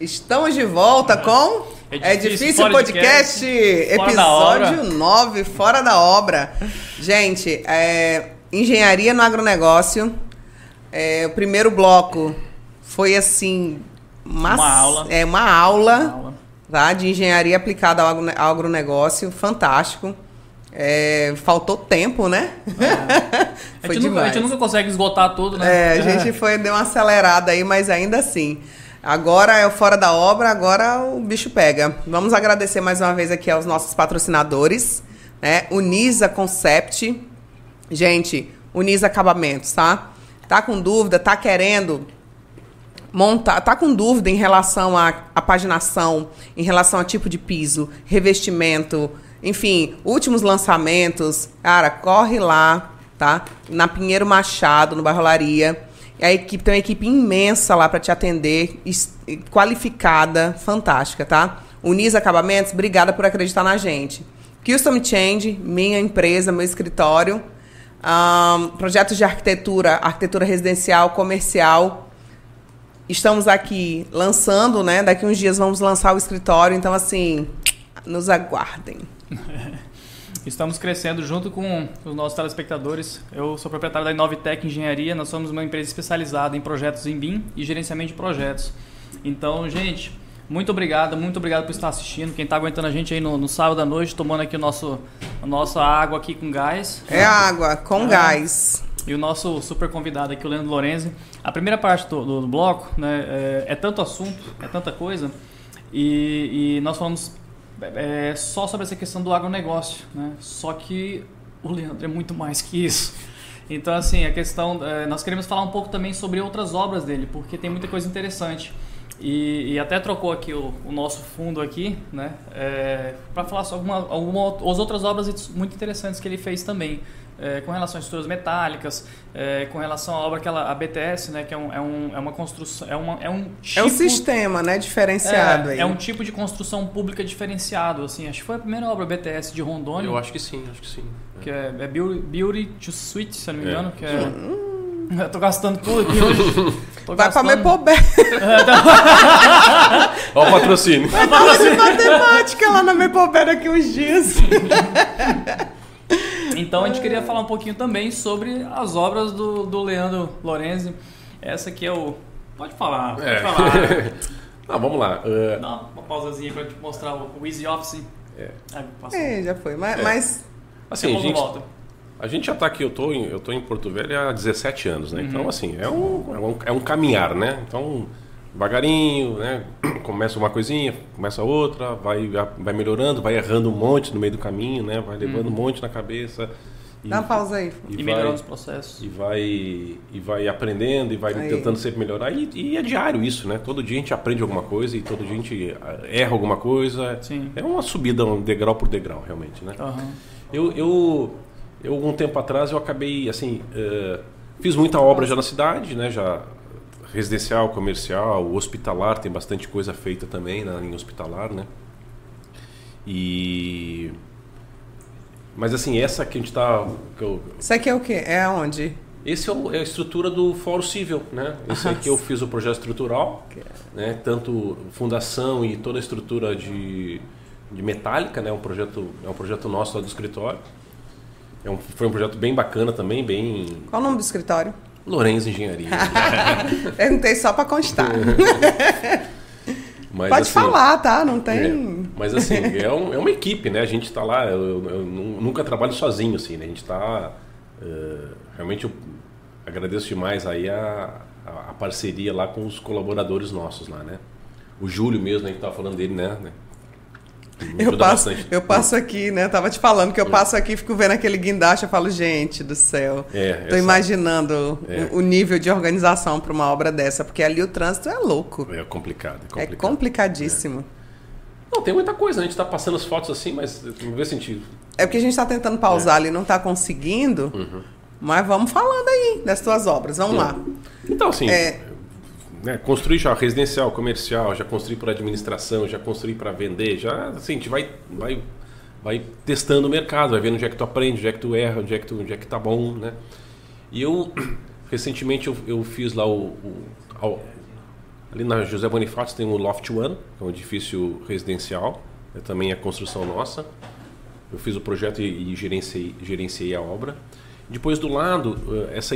Estamos de volta com É É Difícil Difícil Podcast, episódio Obra. 9, Fora da Obra. Gente, é, engenharia no agronegócio. É, o primeiro bloco foi assim. Uma, Uma aula. É, uma aula, Aula. Tá, de engenharia aplicada ao agro- ao agronegócio. Fantástico. É, faltou tempo, né? A foi gente, nunca, a gente nunca consegue esgotar tudo, né? É, a gente foi, deu uma acelerada aí, mas ainda assim. Agora é o fora da obra, agora o bicho pega. Vamos agradecer mais uma vez aqui aos nossos patrocinadores, né? Unisa Concept. Gente, Unisa Acabamentos, tá? Tá com dúvida, tá querendo montar, tá com dúvida em relação à, à paginação, em relação a tipo de piso, revestimento, enfim, últimos lançamentos, cara, corre lá, tá? Na Pinheiro Machado, no Barrolaria. A equipe tem uma equipe imensa lá para te atender, qualificada, fantástica, tá? Unisa Acabamentos, obrigada por acreditar na gente. Custom Change, minha empresa, meu escritório. Ahn, projetos de arquitetura, arquitetura residencial, comercial. Estamos aqui lançando, né? Daqui uns dias vamos lançar o escritório, então assim, nos aguardem. Estamos crescendo junto com os nossos telespectadores. Eu sou proprietário da Inovitec Engenharia. Nós somos uma empresa especializada em projetos em BIM e gerenciamento de projetos. Então, gente, muito obrigado, muito obrigado por estar assistindo. Quem está aguentando a gente aí no, no sábado à noite, tomando aqui o nosso, a nossa água aqui com gás. É água com Ah. gás. E o nosso super convidado aqui, o Leandro Lorenzi. A primeira parte do, do- do bloco né, é, é tanto assunto, é tanta coisa, e, e nós falamos é, só sobre essa questão do agronegócio. Né? Só que o Leandro é muito mais que isso. Então, assim, a questão. é, nós queremos falar um pouco também sobre outras obras dele, porque tem muita coisa interessante. E, e até trocou aqui o, o nosso fundo aqui, né? para falar sobre alguma, alguma, as outras obras muito interessantes que ele fez também. É, com relação a estruturas metálicas, é, com relação à obra que ela, a BTS, né? Que é, um, é, um, é uma construção. É, uma, é um tipo, É o sistema, né? Diferenciado é, aí. é um tipo de construção pública diferenciado, assim. Acho que foi a primeira obra BTS de Rondônia. Eu acho que sim, acho que sim. Que é, é Beauty, Beauty to Sweet, se eu não me É. engano. Que é, eu tô gastando tudo aqui. hoje. Tô Vai pra gastando- Mepobé. Olha o patrocínio. Aula de matemática lá na Mepobé daqui uns dias. Então a gente queria falar um pouquinho também sobre as obras do, do Leandro Lorenzi. Essa aqui é o. Pode falar, pode É. falar. Ah, vamos lá. eh, Dá uma pausazinha pra te mostrar o, o Easy Office. É. É, já foi. Mas, É. mas assim, a a pouco gente, volta. a gente já tá aqui, eu tô, em, eu tô em Porto Velho há 17 anos, né? Uhum. Então, assim, é um, é, um, é um caminhar, né? Então, devagarinho, né? Começa uma coisinha, começa outra, vai, vai melhorando, vai errando um monte no meio do caminho, né? Vai levando um monte na cabeça. E, dá uma pausa aí. E, vai- melhorando os processos. e vai e vai aprendendo e vai Aí. tentando sempre melhorar e, e é diário isso né todo dia a gente aprende alguma coisa e todo dia a gente ah, erra alguma coisa Sim. é uma subida um degrau por degrau realmente né Aham. eu eu eu algum tempo atrás eu acabei assim eh, fiz muita obra já na cidade né já residencial comercial hospitalar tem bastante coisa feita também na linha hospitalar né e mas assim essa que a gente tá que eu, Isso aqui é o quê? É aonde? esse é, o- é a estrutura do Fórum Civil, né? Esse aqui eu fiz o projeto estrutural, né? Tanto fundação e toda a estrutura de, de metálica, né? Um projeto é um projeto nosso lá do escritório. É um, foi um projeto bem bacana também, bem Qual o nome do escritório? Lourenço Engenharia. Perguntei só pra constar. Mas, Pode assim, falar, tá? Não é, tem. mas assim, é, um- é uma equipe, né? A gente está lá, eu, eu- eu nu- nunca trabalho sozinho, assim, né? A gente está... realmente eu agradeço demais aí a, a, a parceria lá com os colaboradores nossos lá, né? O Júlio mesmo, gente estava falando dele, né? Eu passo, bastante. eu passo aqui, né? Tava te falando que eu passo aqui fico vendo aquele guindaste. Eu falo, gente do céu. É, Tô imaginando É. o, o nível de organização para uma obra dessa, porque ali o trânsito é louco. É complicado, é É complicado. complicadíssimo. Não, tem muita coisa, né? a gente está passando as fotos assim, mas vamos ver se a gente... É porque a gente está tentando pausar ali e não está conseguindo. Uhum. Mas vamos falando aí das tuas obras. Vamos lá. Então, assim, É. né, construir já residencial, comercial, já construir para administração, já construir para vender, já assim, a gente vai, vai, vai testando o mercado, vai vendo onde é que tu aprende, onde é que tu erra, onde é que, tu, onde é que tá bom, né? E eu, recentemente, eu, eu fiz lá o, o, Ali na José Bonifácio tem o Loft One, que é um edifício residencial, é também a construção nossa. Eu fiz o projeto e, e gerenciei, gerenciei a obra. Depois do lado, eh, essa,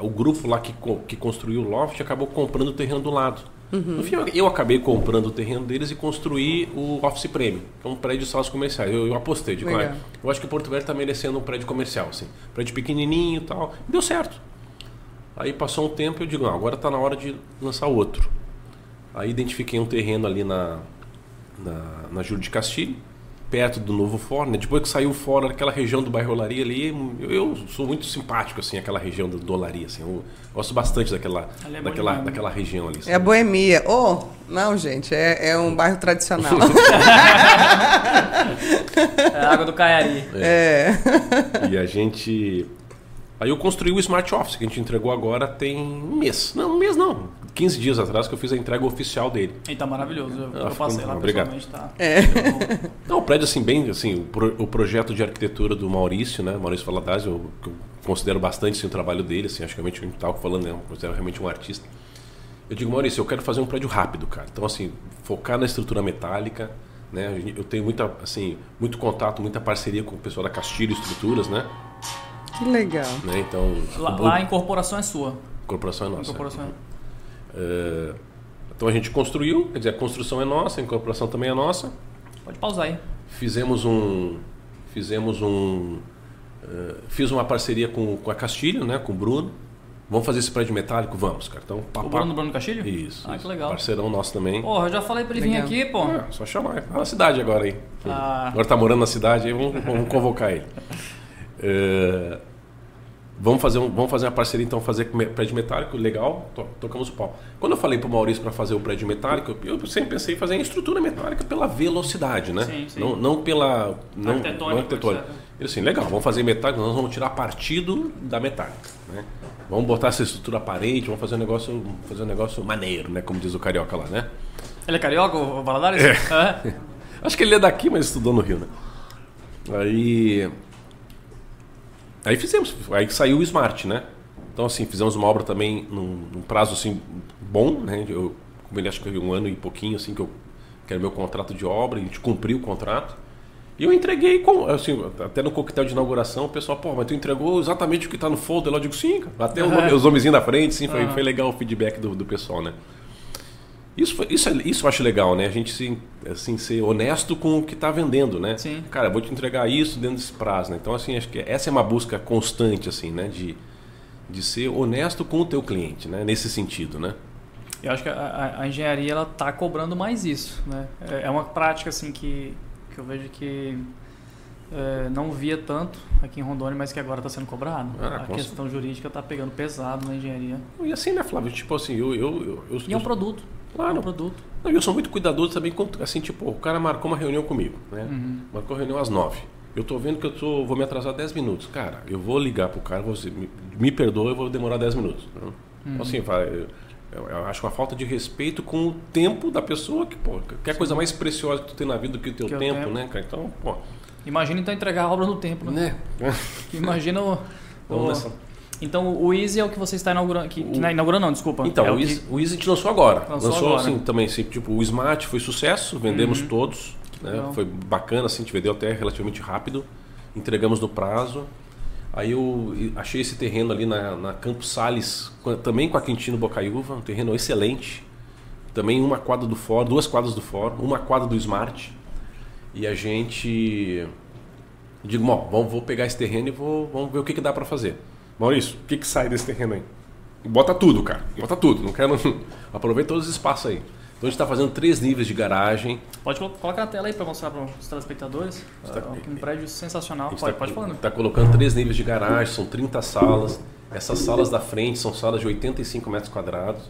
o grupo lá que, que construiu o loft acabou comprando o terreno do lado. Uhum. No fim, eu acabei comprando o terreno deles e construí o Office Premium, que é um prédio de salas comerciais. Eu, eu apostei, digo, ah, eu acho que Porto Velho está merecendo um prédio comercial, assim. Prédio pequenininho e tal. Deu certo. Aí passou um tempo e eu digo, não, agora está na hora de lançar outro. Aí identifiquei um terreno ali na, na, na Júlio de Castilho, perto do novo fórum. Né? Depois que saiu fora daquela região do bairro Olaria ali, eu, eu, sou muito simpático, assim, aquela região do, do Olaria. Assim, eu gosto bastante daquela, é daquela, daquela região ali. Assim. É a boemia. Oh, não, gente, é, é um bairro tradicional. é a água do Caiari. É. é. E a gente Aí eu construí o Smart Office, que a gente entregou agora tem um mês. Não, um mês não. 15 dias atrás que eu fiz a entrega oficial dele. E tá maravilhoso. Eu, ah, eu passei lá obrigado. Tá. É. Não, o prédio assim, bem, assim, o, pro, o, projeto de arquitetura do Maurício, né? Maurício Valadares, eu, eu considero bastante assim, o trabalho dele, assim, acho que realmente a gente estava falando, né? Eu considero realmente um artista. Eu digo, Maurício, eu quero fazer um prédio rápido, cara. Então, assim, focar na estrutura metálica, né? Eu tenho muita, assim, muito contato, muita parceria com o pessoal da Castilho Estruturas, né? Que legal. Né? Então, lá, lá, a incorporação é sua. A incorporação é nossa. Incorporação é. é. então a gente construiu, quer dizer, a construção é nossa, a incorporação também é nossa. Pode pausar aí. Fizemos um. Fizemos um. Uh, fiz uma parceria com, com a Castilho, né? Com o Bruno. Vamos fazer esse prédio metálico? Vamos, cara. Então, papá. O Bruno Bruno Castilho? Isso. Ah, isso. que legal. Parceirão nosso também. Porra, eu já falei pra ele legal. vir aqui, pô. É, só chamar. Tá na cidade agora aí. Ah. Agora tá morando na cidade, aí vamos, vamos convocar ele. Uh, Vamos fazer, um, vamos fazer uma parceria, então, fazer prédio metálico, legal, to, tocamos o pau. Quando eu falei para o Maurício para fazer o prédio metálico, eu sempre pensei em fazer a estrutura metálica pela velocidade, né? Sim, sim. Não, não pela. Não, não arquitetônica. Ele assim, legal, vamos fazer metálico, nós vamos tirar partido da metálica. Né? Vamos botar essa estrutura aparente, vamos fazer um negócio, fazer um negócio maneiro, né? Como diz o carioca lá, né? Ele é carioca, o Valadares? É. é. Acho que ele é daqui, mas estudou no Rio, né? Aí Aí fizemos, aí saiu o Smart, né? Então, assim, fizemos uma obra também num, num prazo, assim, bom, né? Eu, ele acho que um ano e pouquinho, assim, que eu que era meu contrato de obra, a gente cumpriu o contrato. E eu entreguei, com, assim, até no coquetel de inauguração, o pessoal, pô, mas tu entregou exatamente o que está no folder. Eu digo, sim, cara. Até uhum. os nomezinhos da frente, sim, foi, uhum. foi legal o feedback do, do pessoal, né? Isso, isso, é, isso eu acho legal, né? A gente assim, assim, ser honesto com o que está vendendo, né? Sim. Cara, eu vou te entregar isso dentro desse prazo, né? Então, assim, acho que essa é uma busca constante, assim, né? De, de ser honesto com o teu cliente, né? Nesse sentido, né? Eu acho que a, a engenharia, ela está cobrando mais isso, né? É, é uma prática, assim, que, que eu vejo que é, não via tanto aqui em Rondônia, mas que agora está sendo cobrado. Ah, a questão jurídica está pegando pesado na engenharia. E assim, né, Flávio? Tipo assim, eu... eu, eu, eu e é um produto. Claro. Um produto. Não, eu sou muito cuidadoso também, assim, tipo, o cara marcou uma reunião comigo, né? Uhum. Marcou a reunião às nove. Eu tô vendo que eu tô, vou me atrasar 10 minutos. Cara, eu vou ligar pro cara, você me, me perdoa, eu vou demorar 10 minutos. Né? Uhum. Então, assim, eu, eu, acho uma falta de respeito com o tempo da pessoa, que, pô, que é a coisa mais preciosa que tu tem na vida do que o teu que tempo, tempo, né, cara? Então, pô. Imagina então entregar a obra no tempo, né? né? Imagina o. o... Então o Easy é o que você está inaugurando. Que, que, inaugurando não, desculpa. Então, é o, Easy, que... o Easy a gente lançou agora. Lançou, lançou agora. assim também, assim, tipo, o Smart foi sucesso, vendemos uhum. todos. Né? Foi bacana, assim, a gente vendeu até relativamente rápido. Entregamos no prazo. Aí eu achei esse terreno ali na, na Campos Sales, também com a Quintino Bocaiúva, um terreno excelente. Também uma quadra do Ford, duas quadras do Ford, uma quadra do Smart. E a gente digo, bom, vamos, vou pegar esse terreno e vou, vamos ver o que, que dá para fazer. Maurício, o que, que sai desse terreno aí? Bota tudo, cara. Bota tudo. Não quero. Aproveita todos os espaços aí. Então a gente está fazendo três níveis de garagem. Pode colocar na tela aí para mostrar para os telespectadores. Tá, é um prédio sensacional. Pode, tá, pode falar. Está colocando três níveis de garagem, são 30 salas. Essas salas da frente são salas de 85 metros quadrados.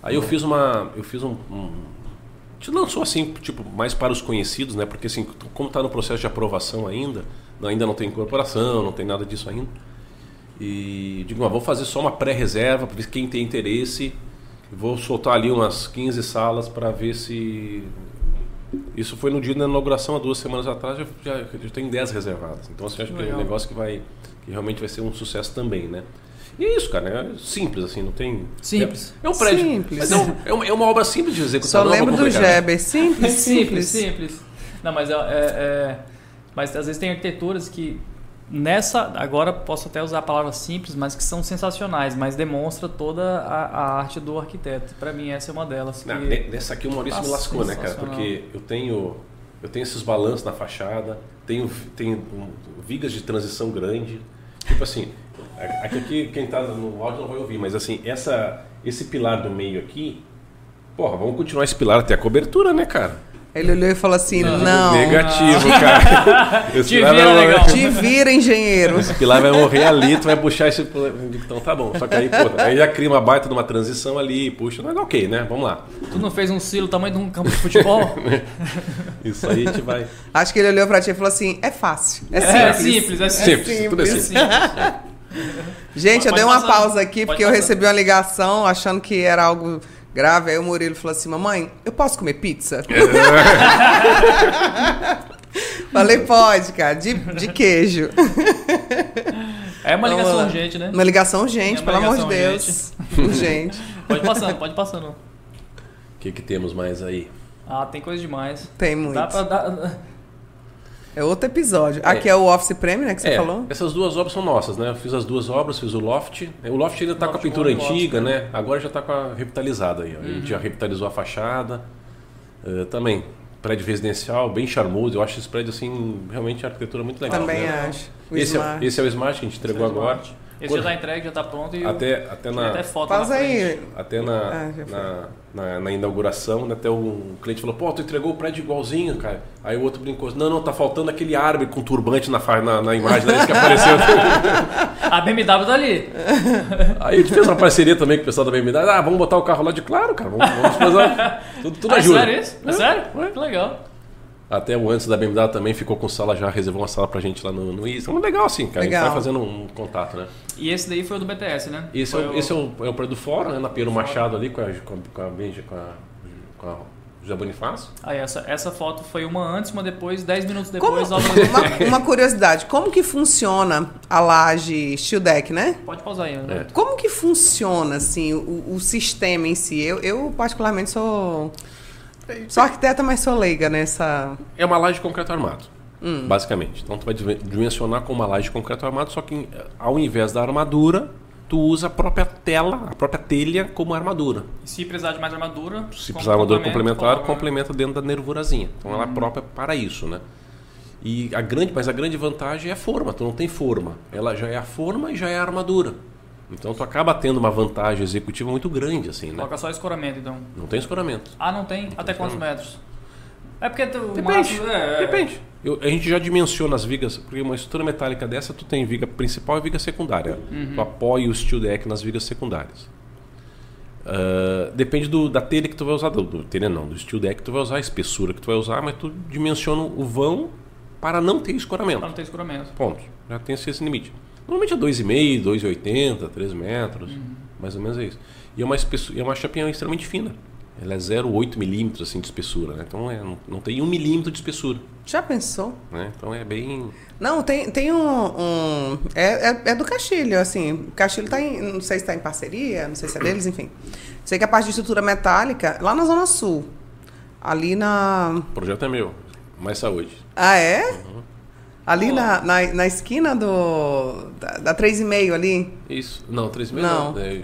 Aí eu fiz uma. Eu fiz um, um a lançou assim, tipo, mais para os conhecidos, né? Porque assim, como está no processo de aprovação ainda, ainda não tem incorporação, não tem nada disso ainda. E digo, ah, vou fazer só uma pré-reserva para ver quem tem interesse. Vou soltar ali umas 15 salas para ver se. Isso foi no dia da inauguração, há duas semanas atrás, já, já, já tenho 10 reservadas. Então, assim, acho Legal. que é um negócio que, vai, que realmente vai ser um sucesso também, né? E é isso, cara, é simples, assim, não tem. Simples. É, é um prédio. Simples. Mas é, um- é uma, é uma obra simples de executar. Só não é lembro do complicada. Geber. Simples, simples, simples. simples. Não, mas é, é- é- Mas às vezes tem arquiteturas que. Nessa. Agora posso até usar a palavra simples, mas que são sensacionais, mas demonstra toda a, a arte do arquiteto. Pra mim, essa é uma delas. Não, nessa aqui o Maurício me Tá lascou, né, cara? Porque eu tenho, eu tenho esses balanços na fachada, tenho, tenho vigas de transição grande. Tipo assim, a- aqui, aqui quem tá no áudio não vai ouvir, mas assim, essa, esse pilar do meio aqui, porra, vamos continuar esse pilar até a cobertura, né, cara? Ele olhou e falou assim: Não. não. Negativo, cara. Esse Te vira, vai. Te vira, engenheiro. Esse pilar vai morrer ali, tu vai puxar esse. Então tá bom. Só que aí, pô, aí já cria uma baita de uma transição ali, puxa, mas ok, né? Vamos lá. Tu não fez um silo tamanho de um campo de futebol? Isso aí a gente vai. Acho que ele olhou pra ti e falou assim: é fácil. É É simples. simples, é Simples, simples. tudo é É simples. simples. Gente, eu dei uma passar. pausa aqui Pode porque eu recebi uma ligação achando que era algo grave. Aí o Murilo falou assim: Mamãe, eu posso comer pizza? Falei, pode, cara, de, de queijo. É uma Vamos ligação lá. urgente, né? Uma ligação urgente, É uma pelo amor de ligação Deus. Urgente. Pode passando, pode passando. O que, que temos mais aí? Ah, tem coisa demais. Tem muito. Dá pra dar. É outro episódio. Aqui é o Office Premium, né, que você É, falou? essas duas obras são nossas, né? Eu fiz as duas obras, fiz o Loft. O Loft ainda tá com a Loft pintura antiga, two. né? Agora já tá com a revitalizada aí. ó. A gente já revitalizou a fachada. Eh, também, prédio residencial, bem charmoso. Eu acho esse prédio, assim, realmente a arquitetura muito legal. Também né? acho. O Esse é, Smart. esse é o Smart que a gente entregou agora. Esse já tá entregue, já tá pronto e Até, até tem na, até foto Faz na aí. Até na, Ah, na, na, na inauguração, né, até um cliente falou, pô, tu entregou o prédio igualzinho, cara. Aí o outro brincou, não, não, tá faltando aquele árabe com turbante na, na, na imagem deles que apareceu. A BMW tá ali. Aí a gente fez uma parceria também com o pessoal da BMW. Ah, vamos botar o carro lá de claro, cara. Vamos, vamos fazer. Tudo, tudo Ah, é ajuda. sério isso? É sério? Ué. Que legal. Até o antes da BMW também ficou com sala já, reservou uma sala pra gente lá no, no ISA. Então, legal assim, cara. A Legal. gente vai fazendo um contato, né? E esse daí foi o do BTS, né? Esse, é, o, esse é, o, é o prédio do fórum, né? Na Pedro Machado ali, com a, com a, com a Benja, com a, com a José Bonifácio. Aí essa, essa foto foi uma antes, uma depois, 10 minutos Como, depois. obra- uma, uma curiosidade, como que funciona a laje Steel Deck, né? Pode pausar aí. né? É. Como que funciona, assim, o, o sistema em si? Eu, eu, particularmente, sou... Sou arquiteta, mas sou leiga nessa... É uma laje de concreto armado, Hum. basicamente. Então tu vai dimen- dimensionar com uma laje de concreto armado, só que em- ao invés da armadura, tu usa a própria tela, a própria telha como armadura. E se precisar de mais armadura, Se precisar de armadura complemento, complementar, coloca- complementa dentro da nervurazinha. Então ela é própria para isso, né? E a grande, mas a grande vantagem é a forma. Tu não tem forma. Ela já é a forma e já é a armadura. Então tu acaba tendo uma vantagem executiva muito grande, assim, né? Coloca só escoramento, então. Não tem escoramento. Ah, não tem? Até quantos metros? É porque tu, Depende. máximo- é, é. Depende. Eu- a gente já dimensiona as vigas, porque uma estrutura metálica dessa, tu tem viga principal e viga secundária. Uhum. Tu apoia o steel deck nas vigas secundárias. Ah, depende do- da telha que tu vai usar, do, do telha não, do steel deck que tu vai usar, a espessura que tu vai usar, mas tu dimensiona o vão para não ter escoramento. Pra não ter escoramento. Ponto. Já tem esse limite. Normalmente é 2,5, 2,80, 3 metros. Mais ou menos é isso. E é uma, espessu- e é uma chapinha extremamente fina. Ela é 0,8 milímetros assim, de espessura. Né? Então é, não, não tem 1 milímetro de espessura. Já pensou? Né? Então é bem. Não, tem, tem um... um- é, é, é do Castilho, assim. O Castilho tá em... Não sei se tá em parceria, não sei se é deles, enfim. Sei que a parte de estrutura metálica, lá na Zona Sul. Ali na... O projeto é meu. Mais saúde. Ah, é? Ali na, na, na esquina do... Da, da 3,5 ali. Isso. Não, 3,5 Não. não. É,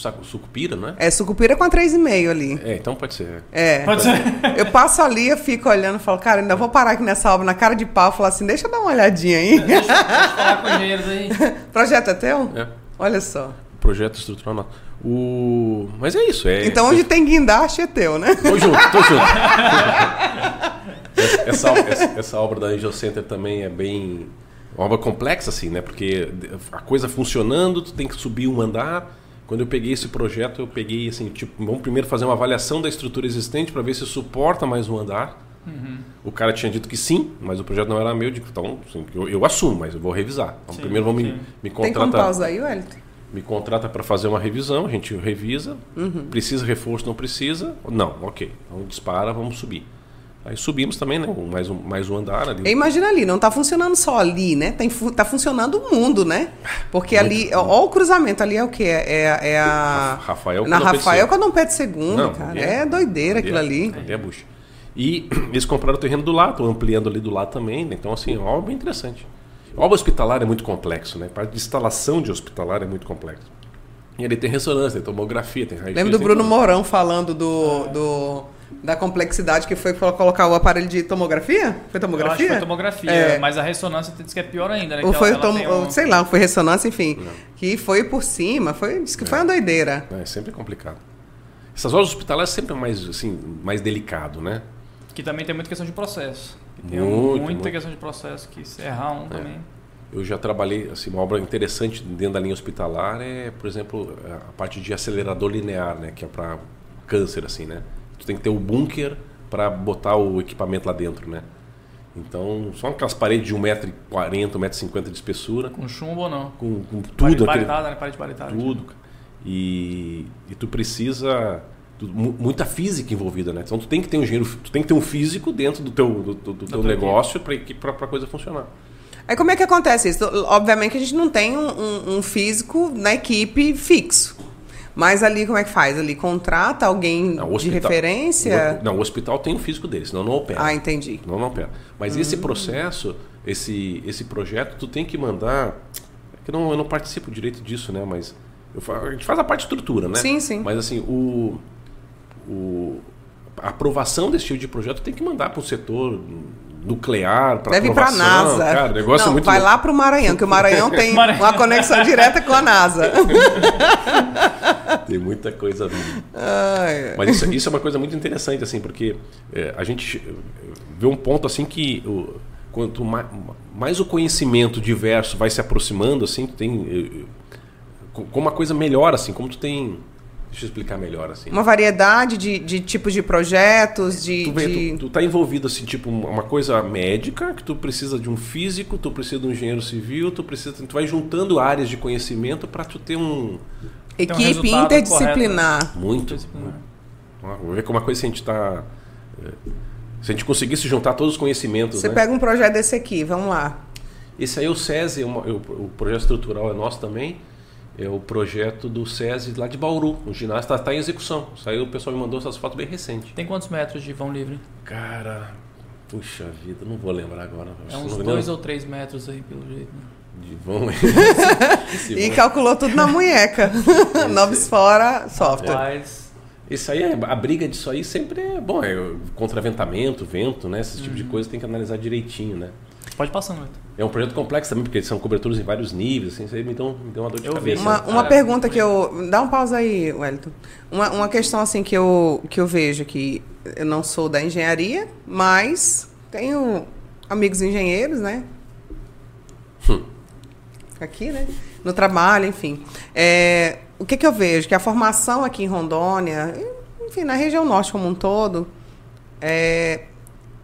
saco- sucupira, não é? É Sucupira com a 3,5 ali. É, então pode ser. É. Pode ser. Eu passo ali, eu fico olhando e falo, cara, ainda vou parar aqui nessa obra na cara de pau e falar assim, deixa eu dar uma olhadinha aí. Deixa, deixa eu falar com engenheiros aí. Projeto é teu? É. Olha só. Projeto estrutural nosso. O... Mas é isso. É, Então onde tem guindaste é teu, né? Tô junto, tô junto. essa, essa, essa obra da Angel Center também é bem. Uma obra complexa, assim, né? Porque a coisa funcionando, tu tem que subir um andar. Quando eu peguei esse projeto, eu peguei assim, tipo, vamos primeiro fazer uma avaliação da estrutura existente para ver se suporta mais um andar. O cara tinha dito que sim, mas o projeto não era meu, eu digo, então assim, eu, eu assumo, mas eu vou revisar. Então Sim, primeiro vamos me, me Tem como contratar pausar aí, Wellington? me contrata para fazer uma revisão, a gente revisa, precisa reforço, não precisa, não, ok, então dispara, vamos subir. Aí subimos também, né? Mais um, mais um andar ali. Imagina ali, não tá funcionando só ali, né? Tá, fu- tá funcionando o mundo, né? Porque ali, ó, ó o cruzamento ali é o quê? É, é a. Rafael Na Rafael com a Dom Pedro II, Não, cara. é- É doideira aquilo Ali ali. é- ali é bucha. E eles compraram o terreno do lado, ampliando ali do lado também. né? Então, assim, é obra bem interessante. A obra hospitalar é muito complexo, né? A parte de instalação de hospitalar é muito complexo. E ali tem ressonância, tem tomografia, tem raio-x. Lembro do tem Bruno tudo. Mourão falando do, do- da complexidade que foi colocar o aparelho de tomografia? Foi Eu tomografia? acho que foi tomografia, É. mas a ressonância diz que é pior ainda, né? Ou que foi ela- ela um- sei lá, foi ressonância, enfim. Que foi por cima, foi, disse que foi uma doideira. É, sempre complicado. Essas obras hospitalares sempre é mais, assim, mais delicado, né? Que também tem muita questão de processo. Tem Muito, muita muito. É. questão de processo que se errar um também. Eu já trabalhei, assim, uma obra interessante dentro da linha hospitalar é, por exemplo, a parte de acelerador linear, né? Que é para câncer, assim, né? Tu tem que ter o bunker para botar o equipamento lá dentro, né? Então, são aquelas paredes de 1,40m, 1,50m de espessura, Com chumbo ou não. com, com Parede tudo aquele, baritada, né? Parede baritada. tudo. cara. E, e tu precisa tu- mu- muita física envolvida, né? Então tu tem que ter um engenheiro, tu tem que ter um físico dentro do teu, do, do- do teu negócio para a coisa funcionar. Aí como é que acontece isso? Obviamente que a gente não tem um, um- um físico na equipe fixo. Mas ali como é que faz? Ali contrata alguém Não, o de hospital- referência? o- não, o hospital tem o físico dele, senão não opera. Ah, entendi. Não, não opera. Mas esse processo, esse, esse projeto, tu tem que mandar. É que eu não, eu não participo direito disso, né? Mas eu a gente faz a parte de estrutura, né? Sim, sim. Mas assim, o, o, a aprovação desse tipo de projeto tem que mandar para o setor nuclear, para Deve ir pra aprovação. NASA. Cara, o negócio não, é muito vai louco. lá pro Maranhão, que o Maranhão tem Maranhão. uma conexão direta com a NASA. Tem muita coisa vindo. Mas isso, isso é uma coisa muito interessante, assim, porque é, a gente vê um ponto assim que o, quanto mais, mais o conhecimento diverso vai se aproximando, assim, tu tem. eh, eh, co- Como a coisa melhora, assim, como tu tem. Deixa eu explicar melhor, assim. uma variedade de, de tipos de projetos, de... Tu, vê, de- tu, tu tá envolvido, assim, tipo, uma coisa médica, que tu precisa de um físico, tu precisa de um engenheiro civil, tu precisa. Tu vai juntando áreas de conhecimento para tu ter um. Tem um equipe resultado interdisciplinar. Muito. Disciplinar. né? Vou ver como uma coisa se a gente tá. eh, Se a gente conseguisse juntar todos os conhecimentos. Você né? pega um projeto desse aqui, vamos lá. Esse aí é o SESI, é uma- é o, o projeto estrutural é nosso também. É o projeto do SESI lá de Bauru. O ginásio está em execução. Saiu, o pessoal me mandou essas fotos bem recentes. Tem quantos metros de vão livre? Cara, puxa vida, não vou lembrar agora. É uns dois ou três metros aí, pelo jeito. Né? de vão. E calculou tudo na munheca. Noves fora, software. Mas Esse aí, é, a briga disso aí sempre é bom. É contraventamento, vento, né? Esse tipo de coisa tem que analisar direitinho, né? Pode passando, Vitor. É um projeto complexo também, porque são coberturas em vários níveis, assim, isso aí me deu, me deu uma dor de Eu vi. cabeça. Uma, uma Ah, pergunta que eu. Dá um pausa aí, Wellington. Uma, uma questão assim que eu, que eu vejo que eu não sou da engenharia, mas tenho amigos engenheiros, né? Hum. Aqui, né? No trabalho, enfim. É, o que, que eu vejo? Que a formação aqui em Rondônia, enfim, na região norte como um todo, é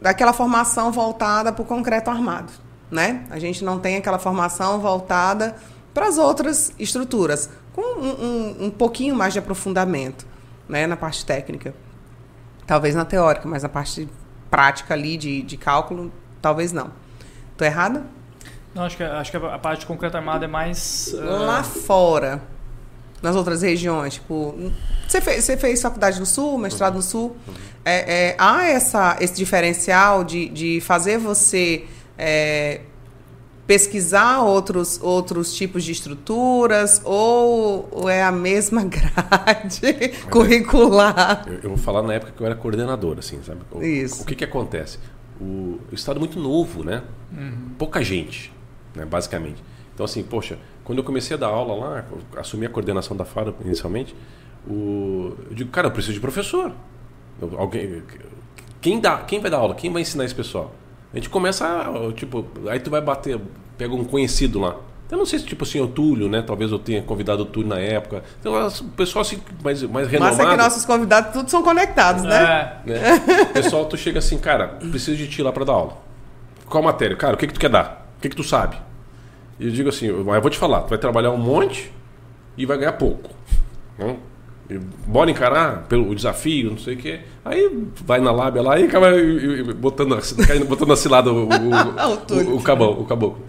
daquela formação voltada para o concreto armado, né? A gente não tem aquela formação voltada para as outras estruturas, com um, um, um pouquinho mais de aprofundamento, né? Na parte técnica. Talvez na teórica, mas na parte prática ali de, de cálculo, talvez não. Tô errada? Não, acho que, acho que a parte de concreto armado é mais. ah, Lá fora, nas outras regiões, tipo, você fez, você fez faculdade no Sul, mestrado no Sul, é, é, há essa, esse diferencial de, de fazer você é, pesquisar outros, outros tipos de estruturas ou, ou é a mesma grade curricular? Eu, eu vou falar na época que eu era coordenador, assim, sabe? O, Isso. O que que acontece? O, o estado é muito novo, né? Pouca gente, né? Basicamente. Então, assim, poxa, quando eu comecei a dar aula lá, assumi a coordenação da FARA inicialmente, o, eu digo, cara, eu preciso de professor. Eu- alguém, quem, dá, quem vai dar aula? Quem vai ensinar esse pessoal? A gente começa, a, tipo, aí tu vai bater, pega um conhecido lá. Eu não sei se, tipo assim, o Túlio, né? Talvez eu tenha convidado o Túlio na época. Então, o pessoal assim, mais, mais renomado. Mas é que nossos convidados todos são conectados, né? É, né? O pessoal, tu chega assim, cara, preciso de ti lá pra dar aula. Qual matéria? Cara, o que que tu quer dar? O que que tu sabe? E eu digo assim, eu eu vou te falar, tu vai trabalhar um monte e vai ganhar pouco. Né? bora encarar pelo desafio, não sei o quê. Aí vai na lábia lá e acaba botando, botando a cilada o, o, o, o, caboclo, o caboclo.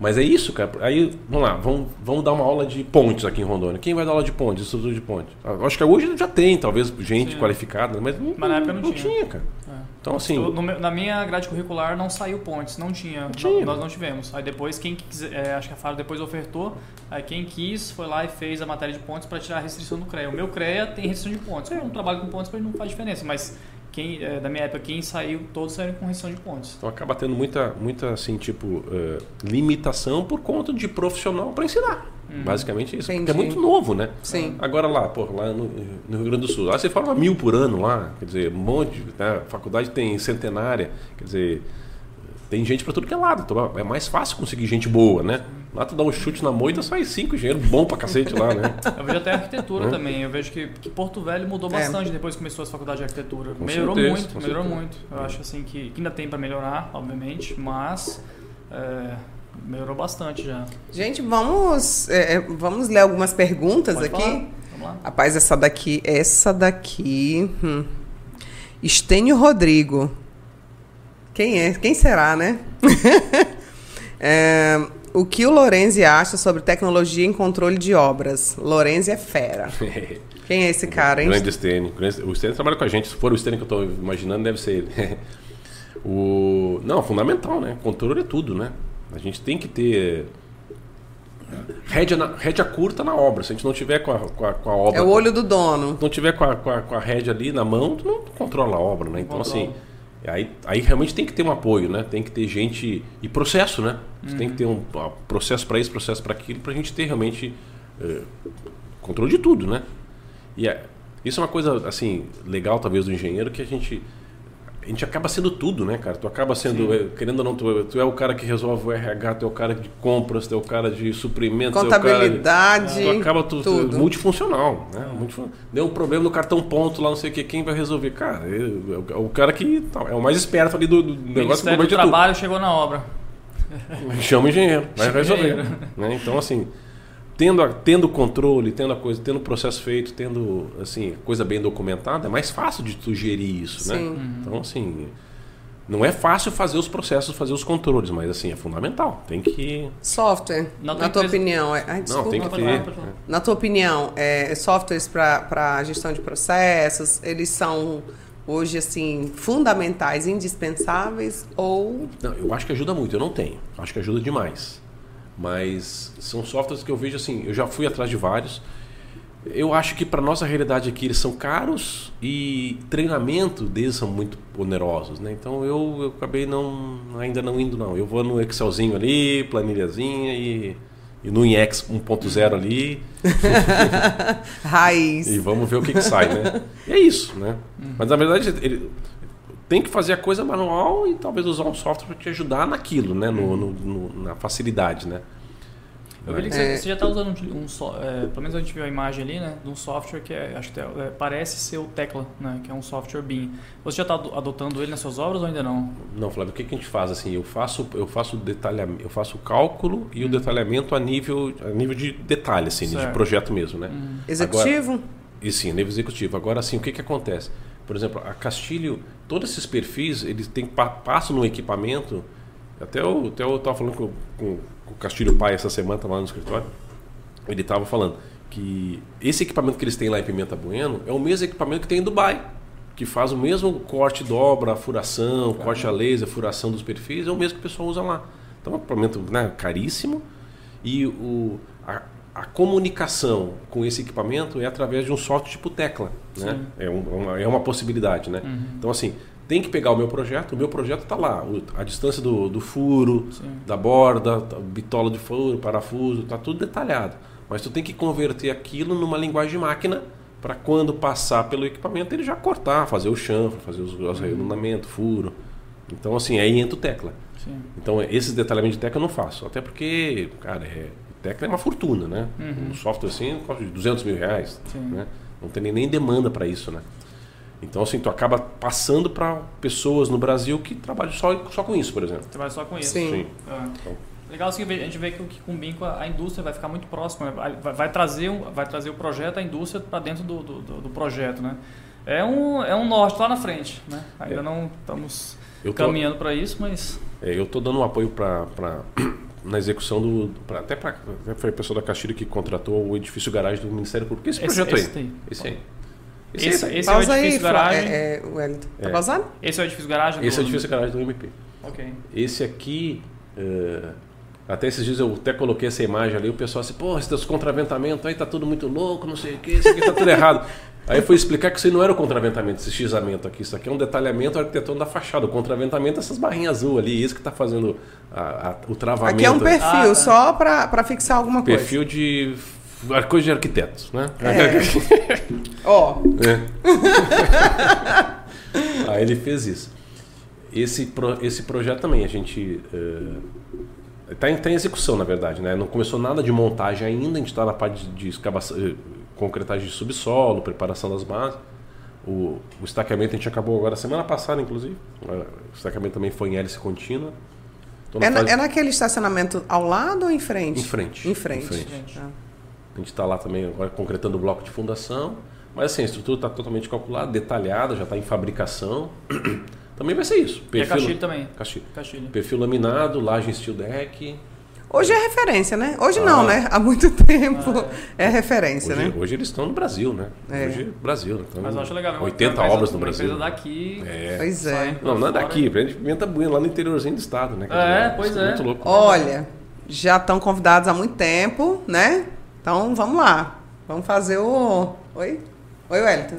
Mas é isso, cara. Aí, vamos lá, vamos, vamos dar uma aula de pontes aqui em Rondônia. Quem vai dar aula de pontes, estrutura de pontes? Acho que hoje já tem, talvez, gente Sim. qualificada, mas, mas na época não, não tinha. tinha cara. É. Então, assim. Eu, no, na minha grade curricular não saiu pontes, não tinha. Tinha. Nós não tivemos. Aí depois, quem quiser, é, acho que a FARO depois ofertou, aí quem quis foi lá e fez a matéria de pontes para tirar a restrição do CREA. O meu CREA tem restrição de pontes. Eu não trabalho com pontes, para não faz diferença, mas quem, é, da minha época, quem saiu, todos saíram com restrição de pontos. Então acaba tendo muita, muita assim, tipo, uh, limitação por conta de profissional para ensinar. Uhum. Basicamente isso. Entendi. Porque é muito novo, né? Sim. Agora lá, pô, lá no, no, Rio Grande do Sul, lá você forma mil por ano lá, quer dizer, um monte, né? A faculdade tem centenária, quer dizer, tem gente para tudo que é lado. Então é mais fácil conseguir gente boa, né? Lá tu dá um chute na moita, sai cinco engenheiros bom pra cacete lá, né? Eu vejo até a arquitetura também. Eu vejo que, que Porto Velho mudou é. bastante é. depois que começou as faculdades de arquitetura. Com melhorou certeza, muito, melhorou certeza. muito. Eu acho assim que, que ainda tem para melhorar, obviamente, mas é, melhorou bastante já. Gente, vamos, é, é vamos ler algumas perguntas Pode aqui. Falar. Vamos lá. Rapaz, essa daqui, essa daqui. Hum. Estênio Rodrigo. Quem é? Quem será, né? é, o que o Lorenzi acha sobre tecnologia em controle de obras? Lorenzi é fera. Quem é esse cara, hein? Grande Stênio. O Stênio trabalha com a gente. Se for o Stênio que eu estou imaginando, deve ser ele. o... Não, fundamental, né? Controle é tudo, né? A gente tem que ter rédea, na, rédea curta na obra. Se a gente não tiver com a, com a, com a obra... É o olho do dono. Não tiver com a, com a, com a rédea ali na mão, tu não controla a obra, né? Então, assim... Aí, aí realmente tem que ter um apoio, né? Tem que ter gente e processo, né? Uhum. Tem que ter um processo para isso, processo para aquilo, para a gente ter realmente uh, controle de tudo, né? E é, isso é uma coisa assim legal talvez do engenheiro que a gente a gente acaba sendo tudo, né, cara? Tu acaba sendo, Sim. querendo ou não, tu, tu, é o cara que resolve o RH, tu é o cara de compras, tu é o cara de suprimentos, contabilidade, tu, é tu acaba tu, tudo. Tu, multifuncional, né? Multifun... Deu um problema no cartão ponto lá, não sei o que, quem vai resolver? Cara, é, é o cara que tá, é o mais esperto ali do, do negócio. O Ministério do Trabalho chegou na obra. Chama o engenheiro, vai resolver. Né? Então, assim, tendo, a, tendo controle, tendo a coisa, tendo o processo feito, tendo assim, coisa bem documentada, é mais fácil de tu gerir isso, né? Sim. né? Então, assim, não é fácil fazer os processos, fazer os controles, mas assim, é fundamental. Tem que. Software, não na tua opinião. É... Ai, desculpa, não, tem que ter. Na tua opinião, é, softwares para gestão de processos, eles são hoje assim fundamentais, indispensáveis ou Não, eu acho que ajuda muito, eu não tenho. Acho que ajuda demais. Mas são softwares que eu vejo assim, eu já fui atrás de vários. Eu acho que para nossa realidade aqui eles são caros e treinamento deles são muito onerosos, né? Então eu, eu acabei não ainda não indo não. Eu vou no Excelzinho ali, planilhazinha e, e no INEX 1.0 ali. Raiz. E vamos ver o que, que sai, né? E é isso, né? Mas na verdade ele, tem que fazer a coisa manual e talvez usar um software para te ajudar naquilo, né? No, no, no, na facilidade, né? Eu vi que é. você já está usando um, um é, pelo menos a gente viu a imagem ali, né, de um software que é, acho que é, parece ser o Tecla, né, que é um software BIM. Você já está adotando ele nas suas obras ou ainda não? Não, Flávio, o que, que a gente faz assim? Eu faço, eu faço detalhamento, eu faço o cálculo e hum. o detalhamento a nível, a nível de detalhe, assim, certo. de projeto mesmo, né? Hum. Executivo? Agora, e sim, nível executivo. Agora, assim, o que que acontece? Por exemplo, a Castilho, todos esses perfis, eles têm, passam no equipamento. Até eu até estava falando com, com, com, o Castilho Pai essa semana, estava lá no escritório. Ele estava falando que esse equipamento que eles têm lá em Pimenta Bueno é o mesmo equipamento que tem em Dubai. Que faz o mesmo corte dobra, furação, claro. corte a laser, furação dos perfis, é o mesmo que o pessoal usa lá. Então é um equipamento né, caríssimo. E o, a, a comunicação com esse equipamento é através de um software tipo tecla. Né? É, um, uma, é uma possibilidade. Né? Uhum. Então, assim, tem que pegar o meu projeto, o meu projeto está lá, a distância do, do furo, Sim. da borda, bitola de furo, parafuso, está tudo detalhado. Mas tu tem que converter aquilo numa linguagem de máquina para quando passar pelo equipamento ele já cortar, fazer o chanfro, fazer os, os uhum. furo. Então, assim, aí entra o tecla. Sim. Então, esses detalhamentos de tecla eu não faço. Até porque, cara, é, Tecla é uma fortuna, né? Uhum. Um software assim custa 200 mil reais. Né? Não tem nem demanda para isso, né? Então, assim, tu acaba passando para pessoas no Brasil que trabalham só, só com isso, por exemplo. Trabalham só com isso. Sim. Sim. Ah. Então. Legal assim, a gente vê que, que com o Binco a, a indústria vai ficar muito próxima, né? vai, vai, trazer, vai trazer o projeto, a indústria para dentro do, do, do, projeto, né? É um, é um norte lá na frente, né? Ainda é. não estamos tô, caminhando para isso, mas... É, eu estou dando um apoio para na execução do. Pra, até para. Foi a pessoa da Castilho que contratou o edifício garagem do Ministério Público. Esse, esse projeto esse aí. Tem. Esse aí. Esse, esse, esse é o edifício aí, garagem. É, é, Wellington. Tá é. pausando? Esse é o edifício garagem Esse é o edifício garagem do MP. Ok. Esse aqui. Uh, até esses dias eu até coloquei essa imagem ali, o pessoal assim, pô, esse contraventamento aí tá tudo muito louco, não sei o que, isso aqui tá tudo errado. Aí eu fui explicar que isso não era o contraventamento, esse xamento aqui. Isso aqui é um detalhamento arquitetônico da fachada. O contraventamento é essas barrinhas azul ali, isso que está fazendo a, a, o travamento. Aqui é um perfil, ah, tá. só para fixar alguma perfil coisa. Perfil de coisa de arquitetos, né? É. Ó. oh. é. Aí ele fez isso. Esse, pro, esse projeto também, a gente. Está uh, em, tá em execução, na verdade, né? Não começou nada de montagem ainda, a gente está na parte de escavação concretagem de subsolo, preparação das bases. O, o estaqueamento a gente acabou agora semana passada, inclusive. O estaqueamento também foi em hélice contínua. É, na, é, naquele estacionamento ao lado ou em frente? Em frente. Em frente. Em frente. Ah. A gente está lá também agora concretando o bloco de fundação. Mas assim, a estrutura está totalmente calculada, detalhada, já está em fabricação. também vai ser isso. Perfil, e é Castilho também. Castilho. Castilho. Perfil laminado, laje em steel deck. Hoje é referência, né? Hoje ah. não, né? Há muito tempo ah, é. é. referência, hoje, né? Hoje eles estão no Brasil, né? É. Hoje Brasil. Então, Mas eu acho legal. 80 obras no Brasil. Empresa daqui. É. Pois é. Não, não é daqui. A gente pimenta buena lá no interiorzinho do estado, né? É, pois é. Muito louco. Olha, já estão convidados há muito tempo, né? Então vamos lá. Vamos fazer o... Oi? Oi, Wellington.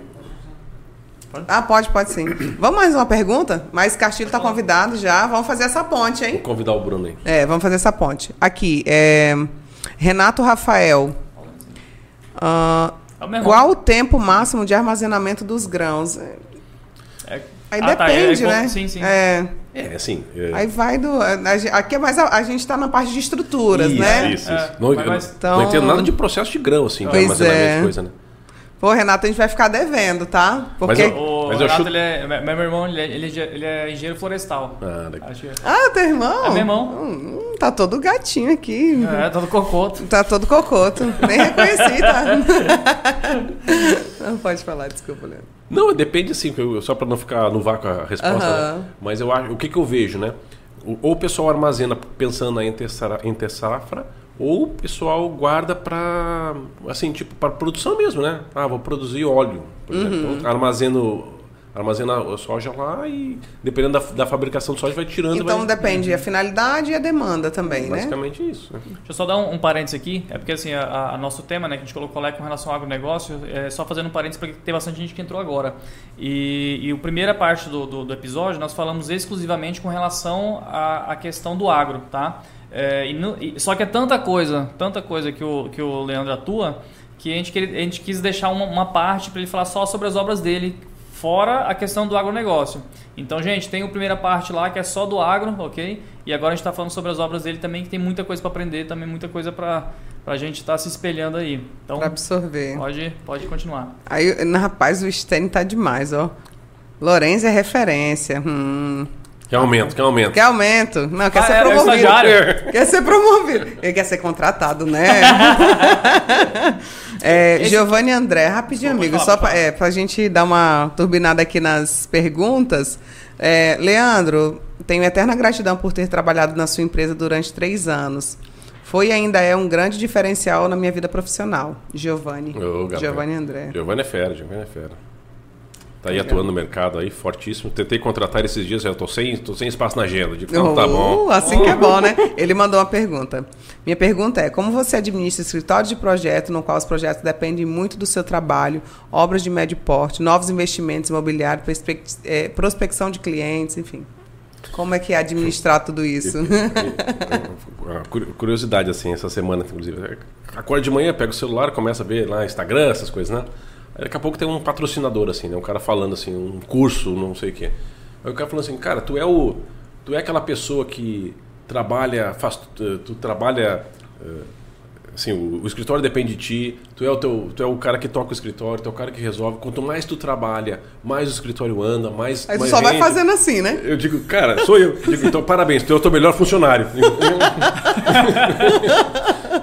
Pode? Ah, pode, pode sim. Vamos mais uma pergunta? Mas Castilho está convidado já. Vamos fazer essa ponte, hein? Vou convidar o Bruno aí. É, vamos fazer essa ponte. Aqui, é... Renato Rafael. Uh, qual o tempo máximo de armazenamento dos grãos? É... Aí ah, depende, tá, é, é, né? Sim, sim. É, é assim. É... Aí vai do. Aqui é mais. A, a gente está na parte de estruturas, isso, né? Isso, isso. É, não, mas, então... não entendo nada de processo de grão, assim, pois armazenamento é. de coisa, né? Pô, Renato, a gente vai ficar devendo, tá? Porque... Mas eu, o mas Renato, chuto... ele é, meu irmão, ele é, ele é engenheiro florestal. Ah, daqui. Que... ah teu irmão? É meu irmão. Hum, tá todo gatinho aqui. É, todo cocoto. Tá todo cocoto. Nem reconheci, tá? não pode falar, desculpa, Leandro. Não, depende assim, só para não ficar no vácuo a resposta. Uh -huh. né? Mas eu acho, o que, que eu vejo, né? Ou o pessoal armazena pensando em ter, em ter safra, ou o pessoal guarda para assim tipo para produção mesmo né? Ah vou produzir óleo por uhum. exemplo. Então, armazeno armazena a soja lá e dependendo da, da fabricação de soja vai tirando então vai... depende a finalidade e a demanda também basicamente né? Basicamente isso né? deixa eu só dar um, um parênteses aqui. É porque assim a, a, nosso tema né que a gente colocou lá com relação ao agronegócio é só fazendo um parênteses porque tem bastante gente que entrou agora. E, e a primeira parte do, do, do episódio nós falamos exclusivamente com relação à, à questão do agro tá é, e e, só que é tanta coisa, tanta coisa que o, que o Leandro atua, que a gente, a gente quis deixar uma, uma parte para ele falar só sobre as obras dele, fora a questão do agronegócio. Então, gente, tem a primeira parte lá que é só do agro, ok? E agora a gente está falando sobre as obras dele também, que tem muita coisa para aprender, também muita coisa para a gente estar tá se espelhando aí. Então, para absorver. Pode, pode continuar. Aí, rapaz, o Stênio tá demais, ó. Lourenço é referência. Hum. Quer aumento, quer aumento. Quer aumento. Não, quer ah, ser é, promovido. É quer ser promovido. Ele quer ser contratado, né? é, Giovanni André, rapidinho, amigo, falar, só para é, a gente dar uma turbinada aqui nas perguntas. É, Leandro, tenho eterna gratidão por ter trabalhado na sua empresa durante três anos. Foi e ainda é um grande diferencial na minha vida profissional. Giovanni. Oh, Giovanni André. Giovanni é fera, Giovanni é fera. Tá aí Legal. atuando no mercado aí, fortíssimo. Tentei contratar esses dias, já tô sem, tô sem espaço na agenda. De oh, tá bom. Assim que é bom, né? Ele mandou uma pergunta. Minha pergunta é: como você administra escritório de projeto, no qual os projetos dependem muito do seu trabalho, obras de médio porte, novos investimentos imobiliários, é, prospecção de clientes, enfim? Como é que é administrar tudo isso? Curiosidade, assim, essa semana, inclusive. Acordo de manhã, pego o celular, começa a ver lá Instagram, essas coisas, né? Daqui a pouco tem um patrocinador, assim, né? Um cara falando assim, um curso, não sei o quê. Aí o cara falando assim, cara, tu é o. Tu é aquela pessoa que trabalha. Faz, tu, tu trabalha. Uh, assim, o, o escritório depende de ti, tu é o, teu, tu é o cara que toca o escritório, tu é o cara que resolve. Quanto mais tu trabalha, mais o escritório anda, mais. Aí tu mais só vai rende. fazendo assim, né? Eu digo, cara, sou eu. Eu digo, então parabéns, tu é o teu melhor funcionário.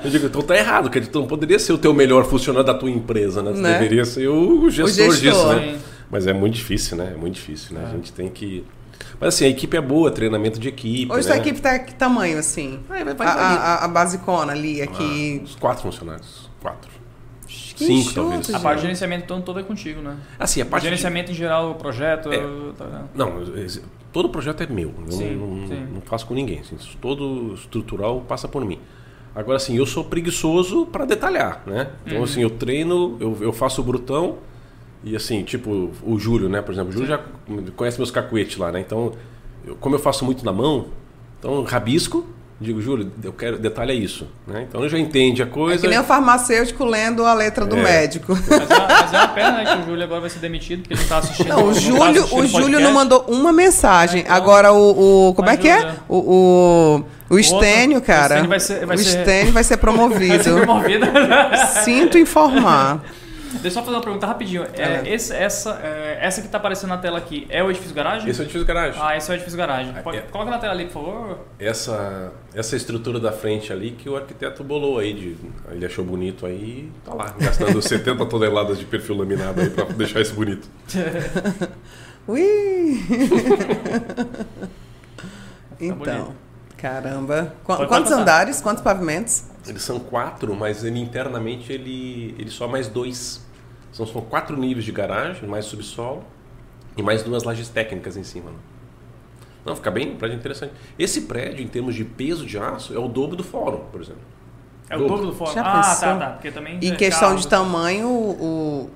Eu digo, então tá errado, que tu não poderia ser o teu melhor funcionário da tua empresa, né? Tu Né? deveria ser o gestor, gestor. disso, né? Sim. Mas é muito difícil, né? É muito difícil, né? A gente tem que. Mas assim, a equipe é boa, treinamento de equipe. Hoje né? tua equipe tá que tamanho, assim? Vai, vai, vai, a, a, a basicona ali, aqui. Ah, uns quatro funcionários. Quatro. Que cinco, talvez. A parte de gerenciamento então todo é contigo, né? Assim, a O parte. de- gerenciamento em geral, o projeto. É. tá- Não, todo projeto é meu. Eu Sim, não, sim. não faço com ninguém. assim, todo estrutural passa por mim. Agora, assim, eu sou preguiçoso para detalhar, né? Então, assim, eu treino, eu, eu faço o brutão e, assim, tipo, o Júlio, né? Por exemplo, o Júlio já conhece meus cacuetes lá, né? Então, eu- como eu faço muito na mão, então, rabisco, digo, Júlio, eu quero, detalha isso, né? Então, ele já entende a É coisa. que nem o farmacêutico lendo a letra do É. médico. Mas é, mas é uma pena né, que o Júlio agora vai ser demitido porque ele não tá assistindo. Não, o tá Júlio, assistindo o Júlio não mandou uma mensagem. É, então, Agora o, o- como é que é? O o, o Estênio, o cara. Estênio vai ser- vai o ser- Estênio vai ser Vai ser promovido. promovido. Sinto informar. Deixa eu só fazer uma pergunta rapidinho. É, esse- essa, é, essa que tá aparecendo na tela aqui é o edifício garagem? Esse é o edifício garagem. Ah, esse é o edifício garagem. Pode- é. Coloca na tela ali, por favor. essa, essa estrutura da frente ali que o arquiteto bolou aí, de, ele achou bonito aí, tá lá, gastando 70 toneladas de perfil laminado aí pra deixar isso bonito. Ui! então, bonito. caramba. Qu- quantos andares? Quantos pavimentos? Eles são quatro, mas ele internamente ele, ele só mais dois. São, são quatro níveis de garagem, mais subsolo e mais duas lajes técnicas em cima. né? Não, fica bem, um prédio interessante. Esse prédio, em termos de peso de aço, é o dobro do fórum, por exemplo. É o dobro do fórum. Já Ah, pensou? tá, tá. Porque também. Em é questão carro. de tamanho, o.